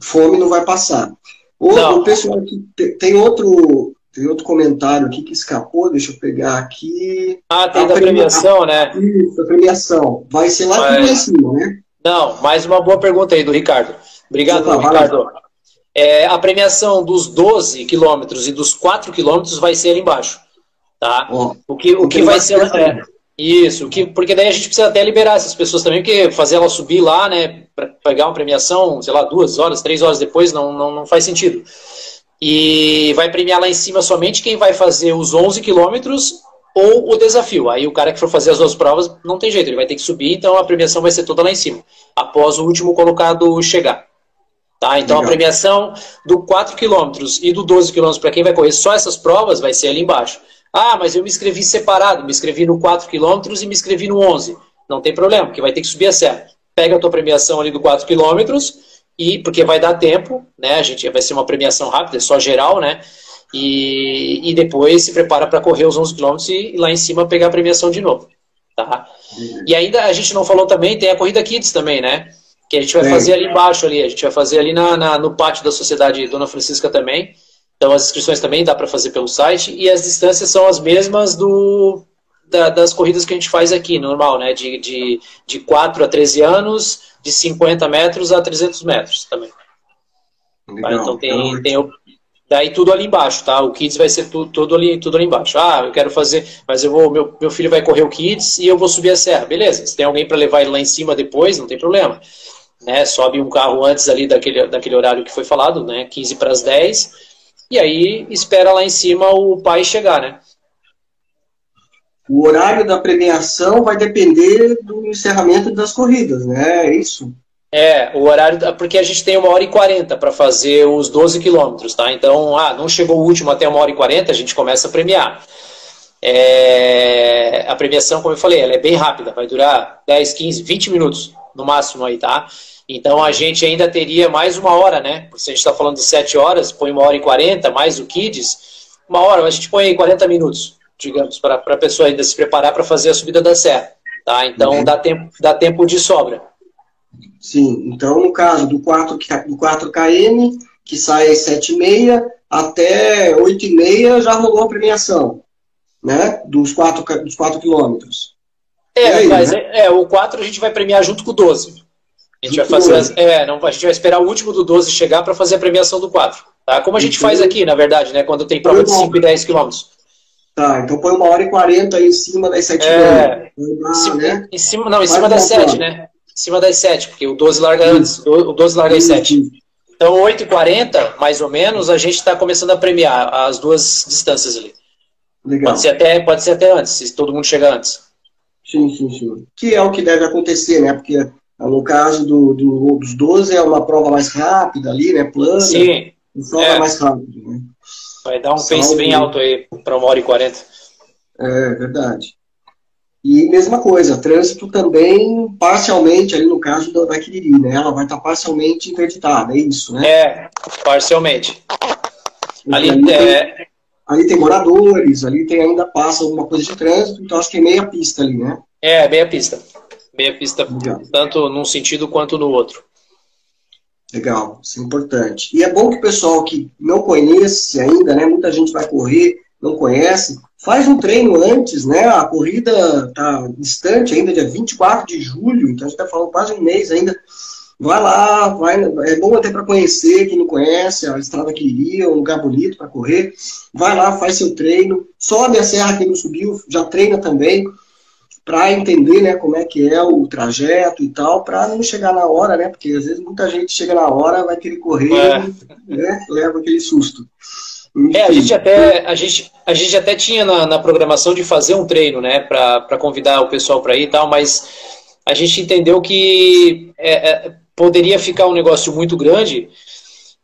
fome não vai passar. O, o pessoal aqui tem outro, tem outro comentário aqui que escapou, deixa eu pegar aqui. Ah, tem a da premiação, né? Isso, a premiação. Vai ser lá, Mas... em cima, né? Não, mais uma boa pergunta aí do Ricardo. Obrigado, Ricardo. É, a premiação dos 12 quilômetros e dos 4 quilômetros vai ser ali embaixo. Tá? o que, o que vai ser. É, isso, que, porque daí a gente precisa até liberar essas pessoas também, porque fazer ela subir lá, né, para pegar uma premiação, sei lá, duas horas, três horas depois, não, não, não faz sentido. E vai premiar lá em cima somente quem vai fazer os 11 quilômetros ou o desafio. Aí o cara que for fazer as duas provas não tem jeito, ele vai ter que subir, então a premiação vai ser toda lá em cima, após o último colocado chegar. Tá? Então Legal. a premiação do 4 quilômetros e do 12 quilômetros para quem vai correr só essas provas vai ser ali embaixo. Ah, mas eu me inscrevi separado, me inscrevi no 4 km e me inscrevi no 11. Não tem problema, porque vai ter que subir a serra. Pega a tua premiação ali do 4 km e porque vai dar tempo, né? A gente vai ser uma premiação rápida, é só geral, né? E, e depois se prepara para correr os 11 km e, e lá em cima pegar a premiação de novo. Tá? E ainda a gente não falou também, tem a Corrida Kids também, né? Que a gente vai fazer ali embaixo ali, a gente vai fazer ali na, na, no pátio da Sociedade Dona Francisca também. Então as inscrições também dá para fazer pelo site e as distâncias são as mesmas do, da, das corridas que a gente faz aqui, normal, né? De, de, de 4 a 13 anos, de 50 metros a 300 metros também. Legal, então tem, tem, Daí tudo ali embaixo, tá? O Kids vai ser tudo, tudo, ali, tudo ali embaixo. Ah, eu quero fazer, mas eu vou, meu, meu filho vai correr o Kids e eu vou subir a serra. Beleza, se tem alguém para levar ele lá em cima depois, não tem problema. Né? Sobe um carro antes ali daquele, daquele horário que foi falado, né? 15 para as 10. E aí espera lá em cima o pai chegar, né? O horário da premiação vai depender do encerramento das corridas, né? É isso? É, o horário, porque a gente tem uma hora e quarenta para fazer os 12 quilômetros, tá? Então, ah, não chegou o último até uma hora e quarenta, a gente começa a premiar. É, a premiação, como eu falei, ela é bem rápida, vai durar 10, 15, 20 minutos no máximo aí, tá? Então a gente ainda teria mais uma hora, né? Se a gente está falando de 7 horas, põe uma hora e 40, mais o Kids, uma hora, a gente põe aí 40 minutos, digamos, para a pessoa ainda se preparar para fazer a subida da serra, tá? Então uhum. dá, tempo, dá tempo de sobra. Sim, então no caso do 4, do 4KM, que sai às 7h30, até 8h30 já rolou a premiação, né? Dos 4, dos 4 quilômetros. É, aí, mas né? é, é, o 4 a gente vai premiar junto com o 12. A gente vai fazer. As, é, não, a gente vai esperar o último do 12 chegar para fazer a premiação do 4. Tá? Como a gente faz aqui, na verdade, né? Quando tem prova de 5 e 10 quilômetros. Tá, então põe uma hora e 40 aí em cima das 7 é, em, cima, né? em cima, Não, em cima das 7, né? em cima das 7, porque o 12 larga antes, o 12 larga às 7. Então, 8h40, mais ou menos, a gente está começando a premiar as duas distâncias ali. Legal. Pode ser, até, pode ser até antes, se todo mundo chegar antes. Sim, sim, sim. Que é o que deve acontecer, né? Porque no caso do, do, dos 12 é uma prova mais rápida ali, né? Plana. Sim. Prova é. mais rápida, né? Vai dar um Salve. pace bem alto aí para uma hora e 40. É, verdade. E mesma coisa, trânsito também parcialmente, ali no caso da, da Quiriri, né? Ela vai estar parcialmente interditada, é isso, né? É, parcialmente. Ali, ali, é... tem, ali tem moradores, ali tem ainda passa alguma coisa de trânsito, então acho que é meia pista ali, né? É, meia pista. Meia pista, Legal. tanto num sentido quanto no outro. Legal, isso é importante. E é bom que o pessoal que não conhece ainda, né? Muita gente vai correr, não conhece, faz um treino antes, né? A corrida está distante ainda, dia 24 de julho, então a gente está falando quase um mês ainda. Vai lá, vai, é bom até para conhecer quem não conhece, a estrada que iria, um lugar bonito para correr. Vai lá, faz seu treino, sobe a serra que não subiu, já treina também, para entender né, como é que é o trajeto e tal, para não chegar na hora, né? Porque às vezes muita gente chega na hora, vai querer correr, é. né, leva aquele susto. É, a gente até, a gente, a gente até tinha na, na programação de fazer um treino, né, para convidar o pessoal para ir e tal, mas a gente entendeu que é, é, poderia ficar um negócio muito grande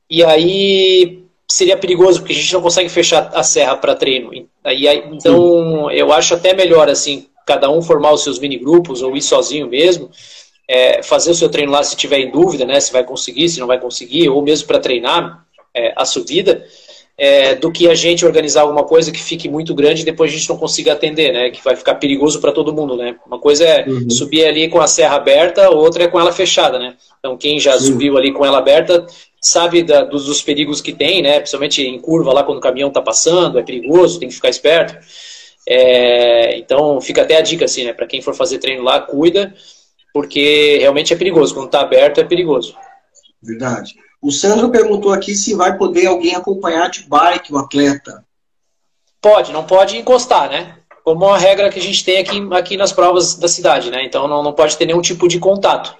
e aí seria perigoso, porque a gente não consegue fechar a serra para treino. Aí, então, Sim. eu acho até melhor, assim, cada um formar os seus mini grupos ou ir sozinho mesmo, é, fazer o seu treino lá se tiver em dúvida, né, se vai conseguir, se não vai conseguir, ou mesmo para treinar é, a subida é, do que a gente organizar alguma coisa que fique muito grande e depois a gente não consiga atender, né? Que vai ficar perigoso para todo mundo, né? Uma coisa é uhum. subir ali com a serra aberta, outra é com ela fechada, né? Então quem já Sim. subiu ali com ela aberta sabe da, dos, dos, perigos que tem, né? Principalmente em curva lá quando o caminhão está passando, é perigoso, tem que ficar esperto. É, então fica até a dica assim, né? Para quem for fazer treino lá, cuida, porque realmente é perigoso. Quando está aberto é perigoso. Verdade. O Sandro perguntou aqui se vai poder alguém acompanhar de bike o atleta. Pode, não pode encostar, né? Como uma regra que a gente tem aqui, aqui nas provas da cidade, né? Então não, não pode ter nenhum tipo de contato.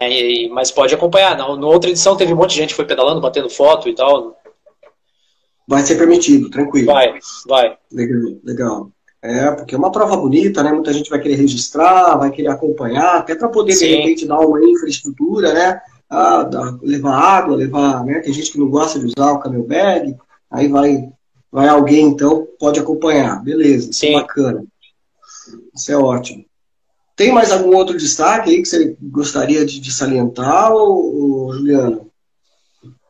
Né? E, mas pode acompanhar. Na, na outra edição teve um monte de gente que foi pedalando, batendo foto e tal. Vai ser permitido, tranquilo. Vai, vai. Legal, legal. É, porque é uma prova bonita, né? Muita gente vai querer registrar, vai querer acompanhar, até para poder, Sim. de repente, dar uma infraestrutura, né? Ah, levar água, levar, né? Tem gente que não gosta de usar o camel bag, aí vai, vai alguém então pode acompanhar, beleza? Isso é Sim. é bacana, isso é ótimo. Tem mais algum outro destaque aí que você gostaria de, de salientar, ou, Juliano?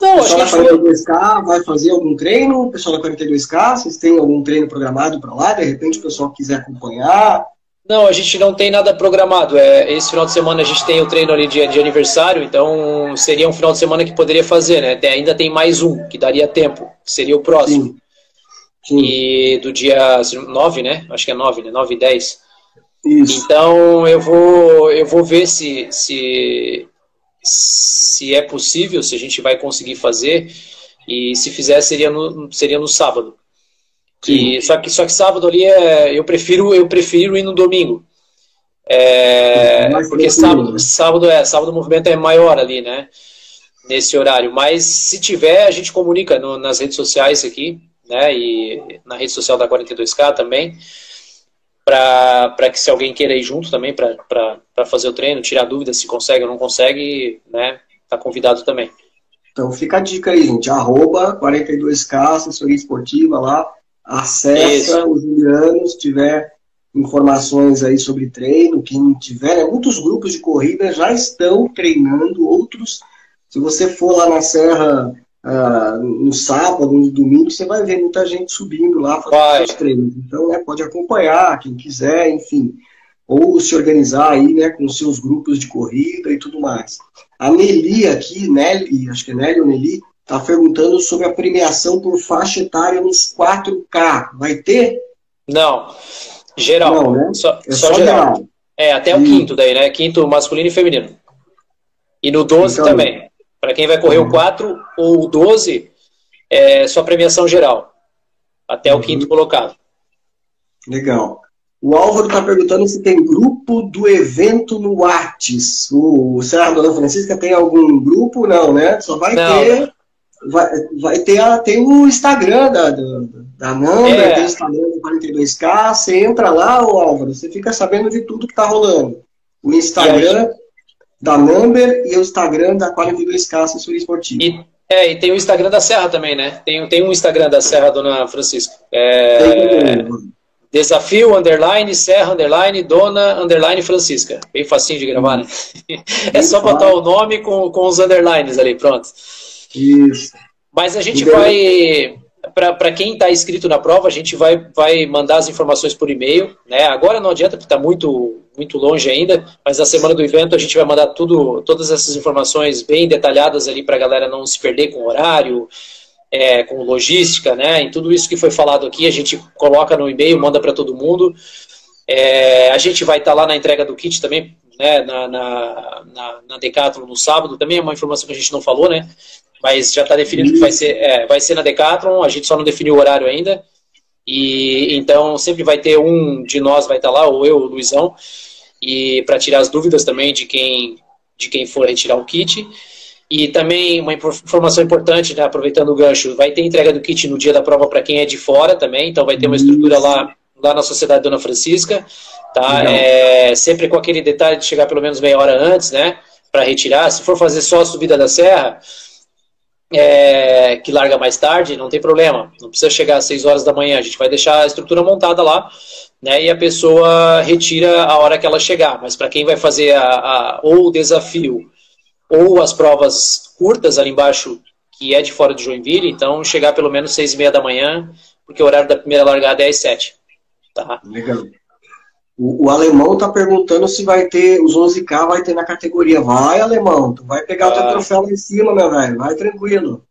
Não, o pessoal da 42K vai fazer algum treino? O pessoal da 42K, vocês têm algum treino programado para lá? De repente o pessoal quiser acompanhar? Não, a gente não tem nada programado. É, esse final de semana a gente tem o treino ali de, de aniversário, então seria um final de semana que poderia fazer, né? Ainda tem mais um, que daria tempo, que seria o próximo. Sim. Sim. E do dia 9, né? Acho que é 9, né? 9 e 10. Isso. Então eu vou, eu vou ver se, se, se é possível, se a gente vai conseguir fazer. E se fizer, seria no, seria no sábado. Que, só, que, só que sábado ali é, eu prefiro eu prefiro ir no domingo. É, porque sábado, sábado é sábado o movimento é maior ali, né? Nesse horário. Mas se tiver, a gente comunica no, nas redes sociais aqui, né? E na rede social da 42K também. Para que se alguém queira ir junto também para fazer o treino, tirar dúvidas se consegue ou não consegue, né? Tá convidado também. Então fica a dica aí, gente. Arroba 42K, assessoria esportiva lá acessa Isso. o Juliano, se tiver informações aí sobre treino, quem tiver, né? muitos grupos de corrida já estão treinando, outros, se você for lá na Serra uh, no sábado, no domingo, você vai ver muita gente subindo lá fazendo os treinos. Então, né, pode acompanhar, quem quiser, enfim, ou se organizar aí, né, com seus grupos de corrida e tudo mais. A Nelly aqui, Nelly, acho que é Nelly ou Nelly, Está perguntando sobre a premiação por faixa etária nos 4K. Vai ter? Não. Geral. Não, né? Só, é só, só geral. geral. É, até e... o quinto daí, né? Quinto masculino e feminino. E no 12 então, também. Para quem vai correr uhum. o 4 ou o 12, é só premiação geral. Até uhum. o quinto colocado. Legal. O Álvaro está perguntando se tem grupo do evento no Whats. O Serra Dona Francisca tem algum grupo? Não, né? Só vai não. ter vai, vai ter a, tem o Instagram da, da, da Nanda, é. tem o Instagram do 42K, você entra lá, ô Álvaro, você fica sabendo de tudo que tá rolando. O Instagram da Number e o Instagram da 42K Assessoria Esportiva. E, é, e tem o Instagram da Serra também, né? Tem, tem um Instagram da Serra, Dona Francisca. É, desafio, underline, Serra, underline, Dona, underline, Francisca. Bem facinho de gravar, né? é só botar o nome com, com os underlines ali, pronto. Isso. Mas a gente vai, para quem está inscrito na prova, a gente vai, vai mandar as informações por e-mail. Né? Agora não adianta, porque está muito, muito longe ainda, mas na semana do evento a gente vai mandar tudo, todas essas informações bem detalhadas ali para a galera não se perder com horário, é, com logística, né? Em tudo isso que foi falado aqui, a gente coloca no e-mail, manda para todo mundo. É, a gente vai estar tá lá na entrega do kit também, né? Na, na, na, na Decathlon no sábado, também é uma informação que a gente não falou, né? Mas já está definido que vai ser, é, vai ser na Decathlon, a gente só não definiu o horário ainda. E então sempre vai ter um de nós vai estar tá lá, ou eu, o Luizão, e para tirar as dúvidas também de quem de quem for retirar o kit. E também uma informação importante, né, aproveitando o gancho, vai ter entrega do kit no dia da prova para quem é de fora também, então vai ter uma estrutura lá lá na Sociedade Dona Francisca, tá? É, sempre com aquele detalhe de chegar pelo menos meia hora antes, né, para retirar. Se for fazer só a subida da serra, é, que larga mais tarde, não tem problema. Não precisa chegar às 6 horas da manhã. A gente vai deixar a estrutura montada lá, né? E a pessoa retira a hora que ela chegar. Mas para quem vai fazer a, a, ou o desafio ou as provas curtas ali embaixo, que é de fora de Joinville, então chegar pelo menos 6 e meia da manhã, porque o horário da primeira largada é às 7. Tá? Legal. O, o, alemão tá perguntando se vai ter, os 11K vai ter na categoria. Vai, alemão, tu vai pegar ah. o teu troféu lá em cima, meu velho. Vai tranquilo.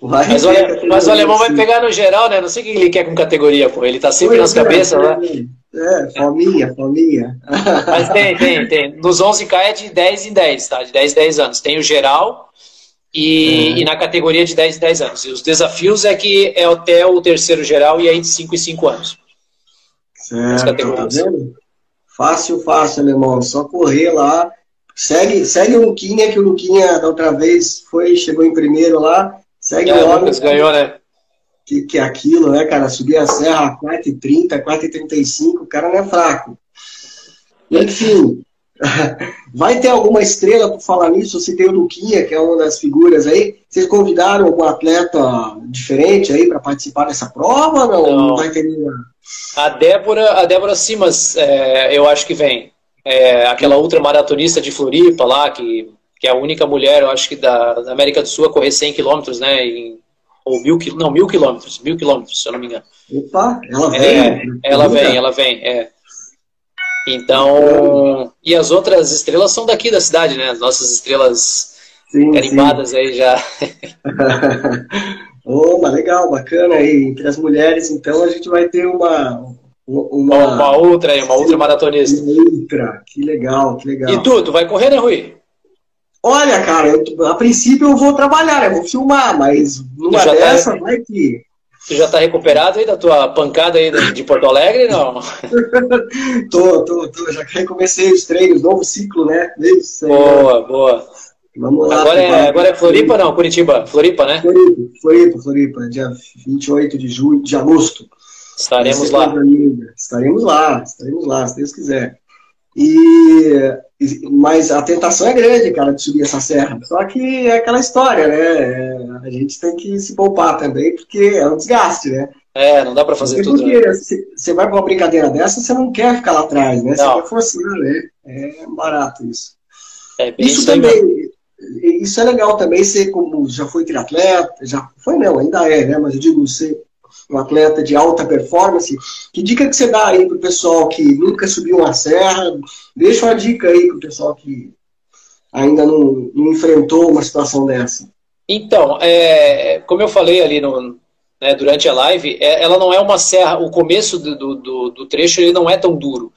Vai mas, o, mas o alemão vai pegar no geral, né? Não sei o que ele quer com categoria, pô. Ele tá sempre pois nas é, cabeças, né? É, fominha, fominha. Mas tem, tem, tem. Nos 11K é de 10 em 10, tá? De 10 em 10 anos. Tem o geral e, é. e na categoria de 10 em 10 anos. E os desafios é que é até o terceiro geral e aí de 5 em 5 anos. Certo, tá vendo? Fácil, fácil, meu irmão. Só correr lá. Segue, segue o Luquinha, que o Luquinha da outra vez foi, chegou em primeiro lá. Segue é, o homem. ganhou, né? Que, que é aquilo, né, cara? Subir a serra a 4h30, 4h35, o cara não é fraco. Enfim, vai ter alguma estrela por falar nisso? Se tem o Luquinha, que é uma das figuras aí. Vocês convidaram algum atleta diferente aí para participar dessa prova? Não, não. não vai ter nenhuma. A Débora, a Débora Simas, é, eu acho que vem. É, aquela ultramaratonista de Floripa lá, que, que é a única mulher, eu acho que da, da América do Sul a correr 100 quilômetros, né? Em, ou mil, não, mil quilômetros, mil quilômetros, se eu não me engano. Opa, ela vem. É, ela vem, ela vem, é. Então, e as outras estrelas são daqui da cidade, né? As nossas estrelas sim, carimbadas sim. aí já. mas legal, bacana aí. Entre as mulheres, então, a gente vai ter uma. Uma, uma outra aí, uma outra maratonista. Outra, que legal, que legal. E tu, tu vai correr, né, Rui? Olha, cara, eu, a princípio eu vou trabalhar, eu vou filmar, mas numa dessa tá... vai que. Tu já tá recuperado aí da tua pancada aí de Porto Alegre, não? tô, tô, tô. Já recomecei os treinos, novo ciclo, né? Isso boa, boa. Vamos lá. Agora é, agora é Floripa, não? Curitiba. Floripa, né? Floripa, Floripa, Floripa. Dia 28 de julho, de agosto. Estaremos lá. Estaremos lá, estaremos lá, se Deus quiser. E, mas a tentação é grande, cara, de subir essa serra. Só que é aquela história, né? A gente tem que se poupar também, porque é um desgaste, né? É, não dá para fazer porque tudo. Porque né? você vai para uma brincadeira dessa, você não quer ficar lá atrás, né? Você quer forçar, né? É barato isso. É isso também. Isso é legal também, ser como já foi triatleta, já foi não, ainda é, né? Mas eu digo, ser um atleta de alta performance, que dica que você dá aí para o pessoal que nunca subiu uma serra? Deixa uma dica aí para o pessoal que ainda não, não, enfrentou uma situação dessa. Então, é, como eu falei ali no, né, durante a live, é, ela não é uma serra, o começo do, do, do trecho ele não é tão duro.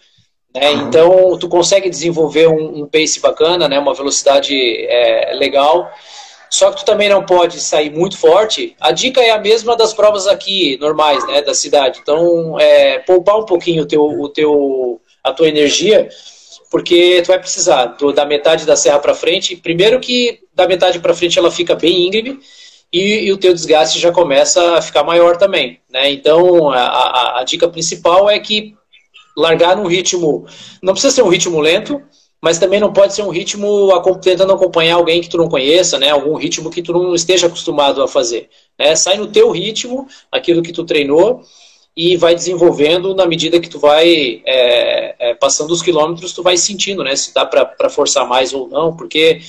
Né? Então, tu consegue desenvolver um, um pace bacana, né? uma velocidade é, legal. Só que tu também não pode sair muito forte. A dica é a mesma das provas aqui, normais, né, da cidade. Então, é, poupar um pouquinho o teu, o teu, a tua energia, porque tu vai precisar do, da metade da serra para frente. Primeiro que da metade para frente ela fica bem íngreme e, e, o teu desgaste já começa a ficar maior também, né? Então, a, a, a dica principal é que largar num ritmo, não precisa ser um ritmo lento, mas também não pode ser um ritmo tentando acompanhar alguém que tu não conheça, né? Algum ritmo que tu não esteja acostumado a fazer. Né? Sai no teu ritmo, aquilo que tu treinou, e vai desenvolvendo na medida que tu vai é, é, passando os quilômetros, tu vai sentindo, né? Se dá para forçar mais ou não, porque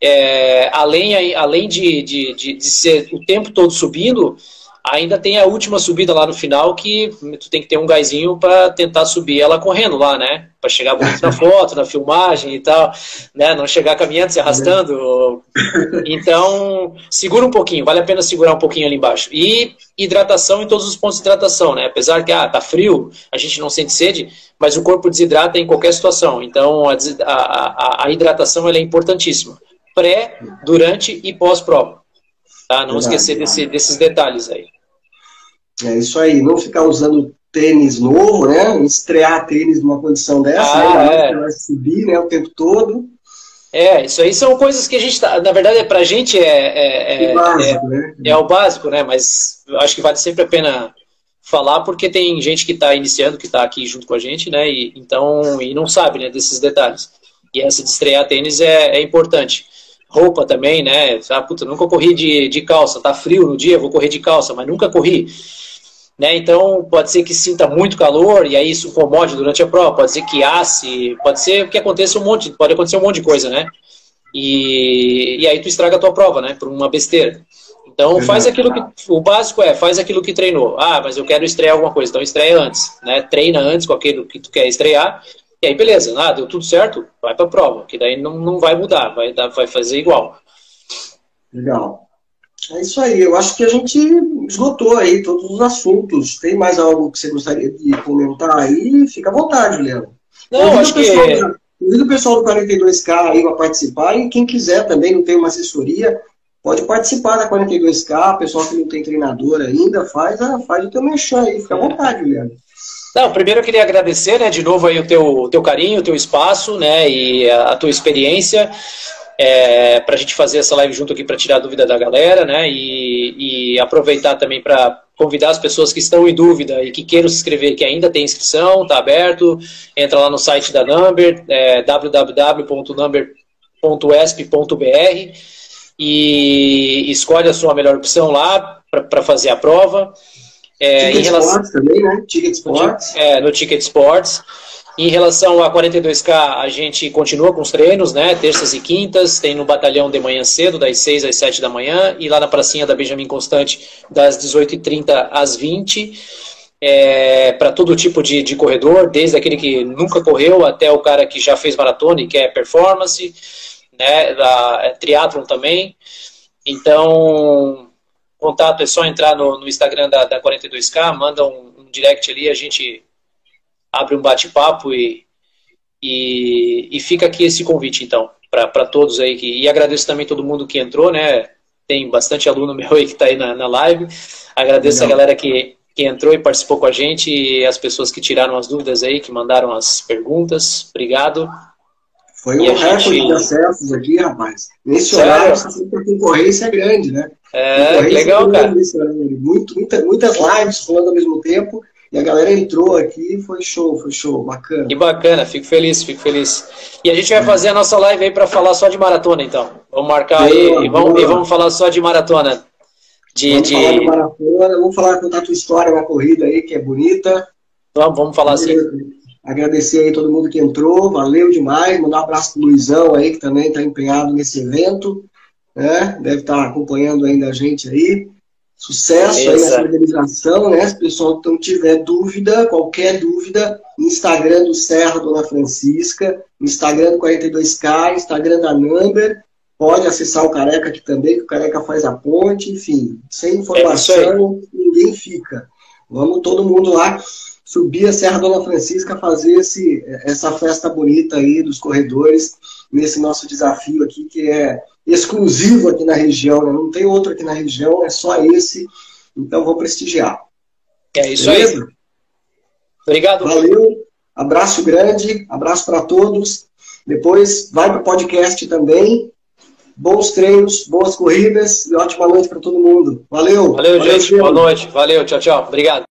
é, além, além de, de, de, de ser o tempo todo subindo, ainda tem a última subida lá no final que tu tem que ter um gásinho para tentar subir ela correndo lá, né? Para chegar bonito na foto, na filmagem e tal, né? Não chegar caminhando, se arrastando. Então, segura um pouquinho, vale a pena segurar um pouquinho ali embaixo. E hidratação em todos os pontos de hidratação, né? Apesar que, ah, tá frio, a gente não sente sede, mas o corpo desidrata em qualquer situação. Então, a, a, a hidratação é importantíssima. Pré, durante e pós-prova. Tá? Não Verdade. esquecer desse, desses detalhes aí. É isso aí, não ficar usando tênis novo, né? Estrear tênis numa condição dessa, ah, né? É. Vai subir né, o tempo todo. É, isso aí são coisas que a gente tá. Na verdade, pra gente é. É, é, básico, é, né? é o básico, né? Mas acho que vale sempre a pena falar, porque tem gente que está iniciando, que está aqui junto com a gente, né? E, então, e não sabe né, desses detalhes. E essa de estrear tênis é, é importante. Roupa também, né? Ah, puta, nunca corri de, de calça, tá frio no dia, vou correr de calça, mas nunca corri. Né? Então, pode ser que sinta muito calor e aí isso incomode durante a prova, pode ser que asse, pode ser que aconteça um monte, pode acontecer um monte de coisa, né? E, e aí tu estraga a tua prova, né? Por uma besteira. Então, faz aquilo que. O básico é, faz aquilo que treinou. Ah, mas eu quero estrear alguma coisa. Então, estreia antes. Né? Treina antes com aquilo que tu quer estrear. E aí, beleza. Ah, deu tudo certo, vai pra prova. Que daí não, não vai mudar, vai, dar, vai fazer igual. Legal. É isso aí, eu acho que a gente esgotou aí todos os assuntos. Tem mais algo que você gostaria de comentar aí? Fica à vontade, Juliano. Não, convido acho pessoal, que... Convido o pessoal do 42K aí para participar e quem quiser também, não tem uma assessoria, pode participar da 42K, pessoal que não tem treinador ainda, faz, a, faz o teu mexer aí, fica à vontade, Juliano. Não, primeiro eu queria agradecer, né, de novo aí o teu, teu carinho, o teu espaço, né, e a, a tua experiência é, para a gente fazer essa live junto aqui para tirar a dúvida da galera, né? E, e aproveitar também para convidar as pessoas que estão em dúvida e que queiram se inscrever, que ainda tem inscrição, está aberto. Entra lá no site da Number, é, www.number.esp.br e escolhe a sua melhor opção lá para fazer a prova. É, Ticket relação... Sports também, né? Ticket Sports. É, no Ticket Sports. Em relação a 42K, a gente continua com os treinos, né? Terças e quintas, tem no batalhão de manhã cedo, das 6 às 7 da manhã, e lá na pracinha da Benjamin Constante, das 18h30 às 20 é, para todo tipo de, de corredor, desde aquele que nunca correu até o cara que já fez maratona e quer performance, né, da, é, triatlon também. Então, contato é só entrar no, no Instagram da, da 42K, manda um, um direct ali, a gente abre um bate-papo e, e, e, fica aqui esse convite, então, para todos aí. Que, e agradeço também todo mundo que entrou, né? Tem bastante aluno meu aí que está aí na, na live. Agradeço Legal. a galera que, que entrou e participou com a gente e as pessoas que tiraram as dúvidas aí, que mandaram as perguntas. Obrigado. Foi um recorde gente... de acessos aqui, rapaz. Nesse Sério? horário, a concorrência é grande, né? É, legal, é cara. Muito, muita, muitas lives falando ao mesmo tempo. E a galera entrou aqui foi show, foi show, bacana. Que bacana, fico feliz, fico feliz. E a gente vai fazer a nossa live aí para falar só de maratona, então. Vamos marcar boa, aí e vamos, e vamos falar só de maratona. De, vamos de... falar de maratona, vamos falar, contar a tua história na corrida aí, que é bonita. Vamos, vamos falar assim. Agradecer aí todo mundo que entrou, valeu demais. Mandar um abraço pro Luizão aí, que também está empenhado nesse evento. Né? Deve estar tá acompanhando ainda a gente aí. Sucesso aí nessa organização, né? Se o pessoal não tiver dúvida, qualquer dúvida, Instagram do Serra Dona Francisca, Instagram do 42K, Instagram da Number, pode acessar o Careca aqui também, que o Careca faz a ponte, enfim, sem informação, é ninguém fica. Vamos todo mundo lá subir a Serra Dona Francisca, fazer esse, essa festa bonita aí dos corredores, nesse nosso desafio aqui, que é exclusivo aqui na região, né? não tem outro aqui na região, é só esse, então vou prestigiar. É isso Beleza? aí. Obrigado. Valeu, abraço grande, abraço para todos. Depois vai para o podcast também. Bons treinos, boas corridas e ótima noite para todo mundo. Valeu. Valeu, Valeu gente. Boa noite. Valeu, tchau, tchau. Obrigado.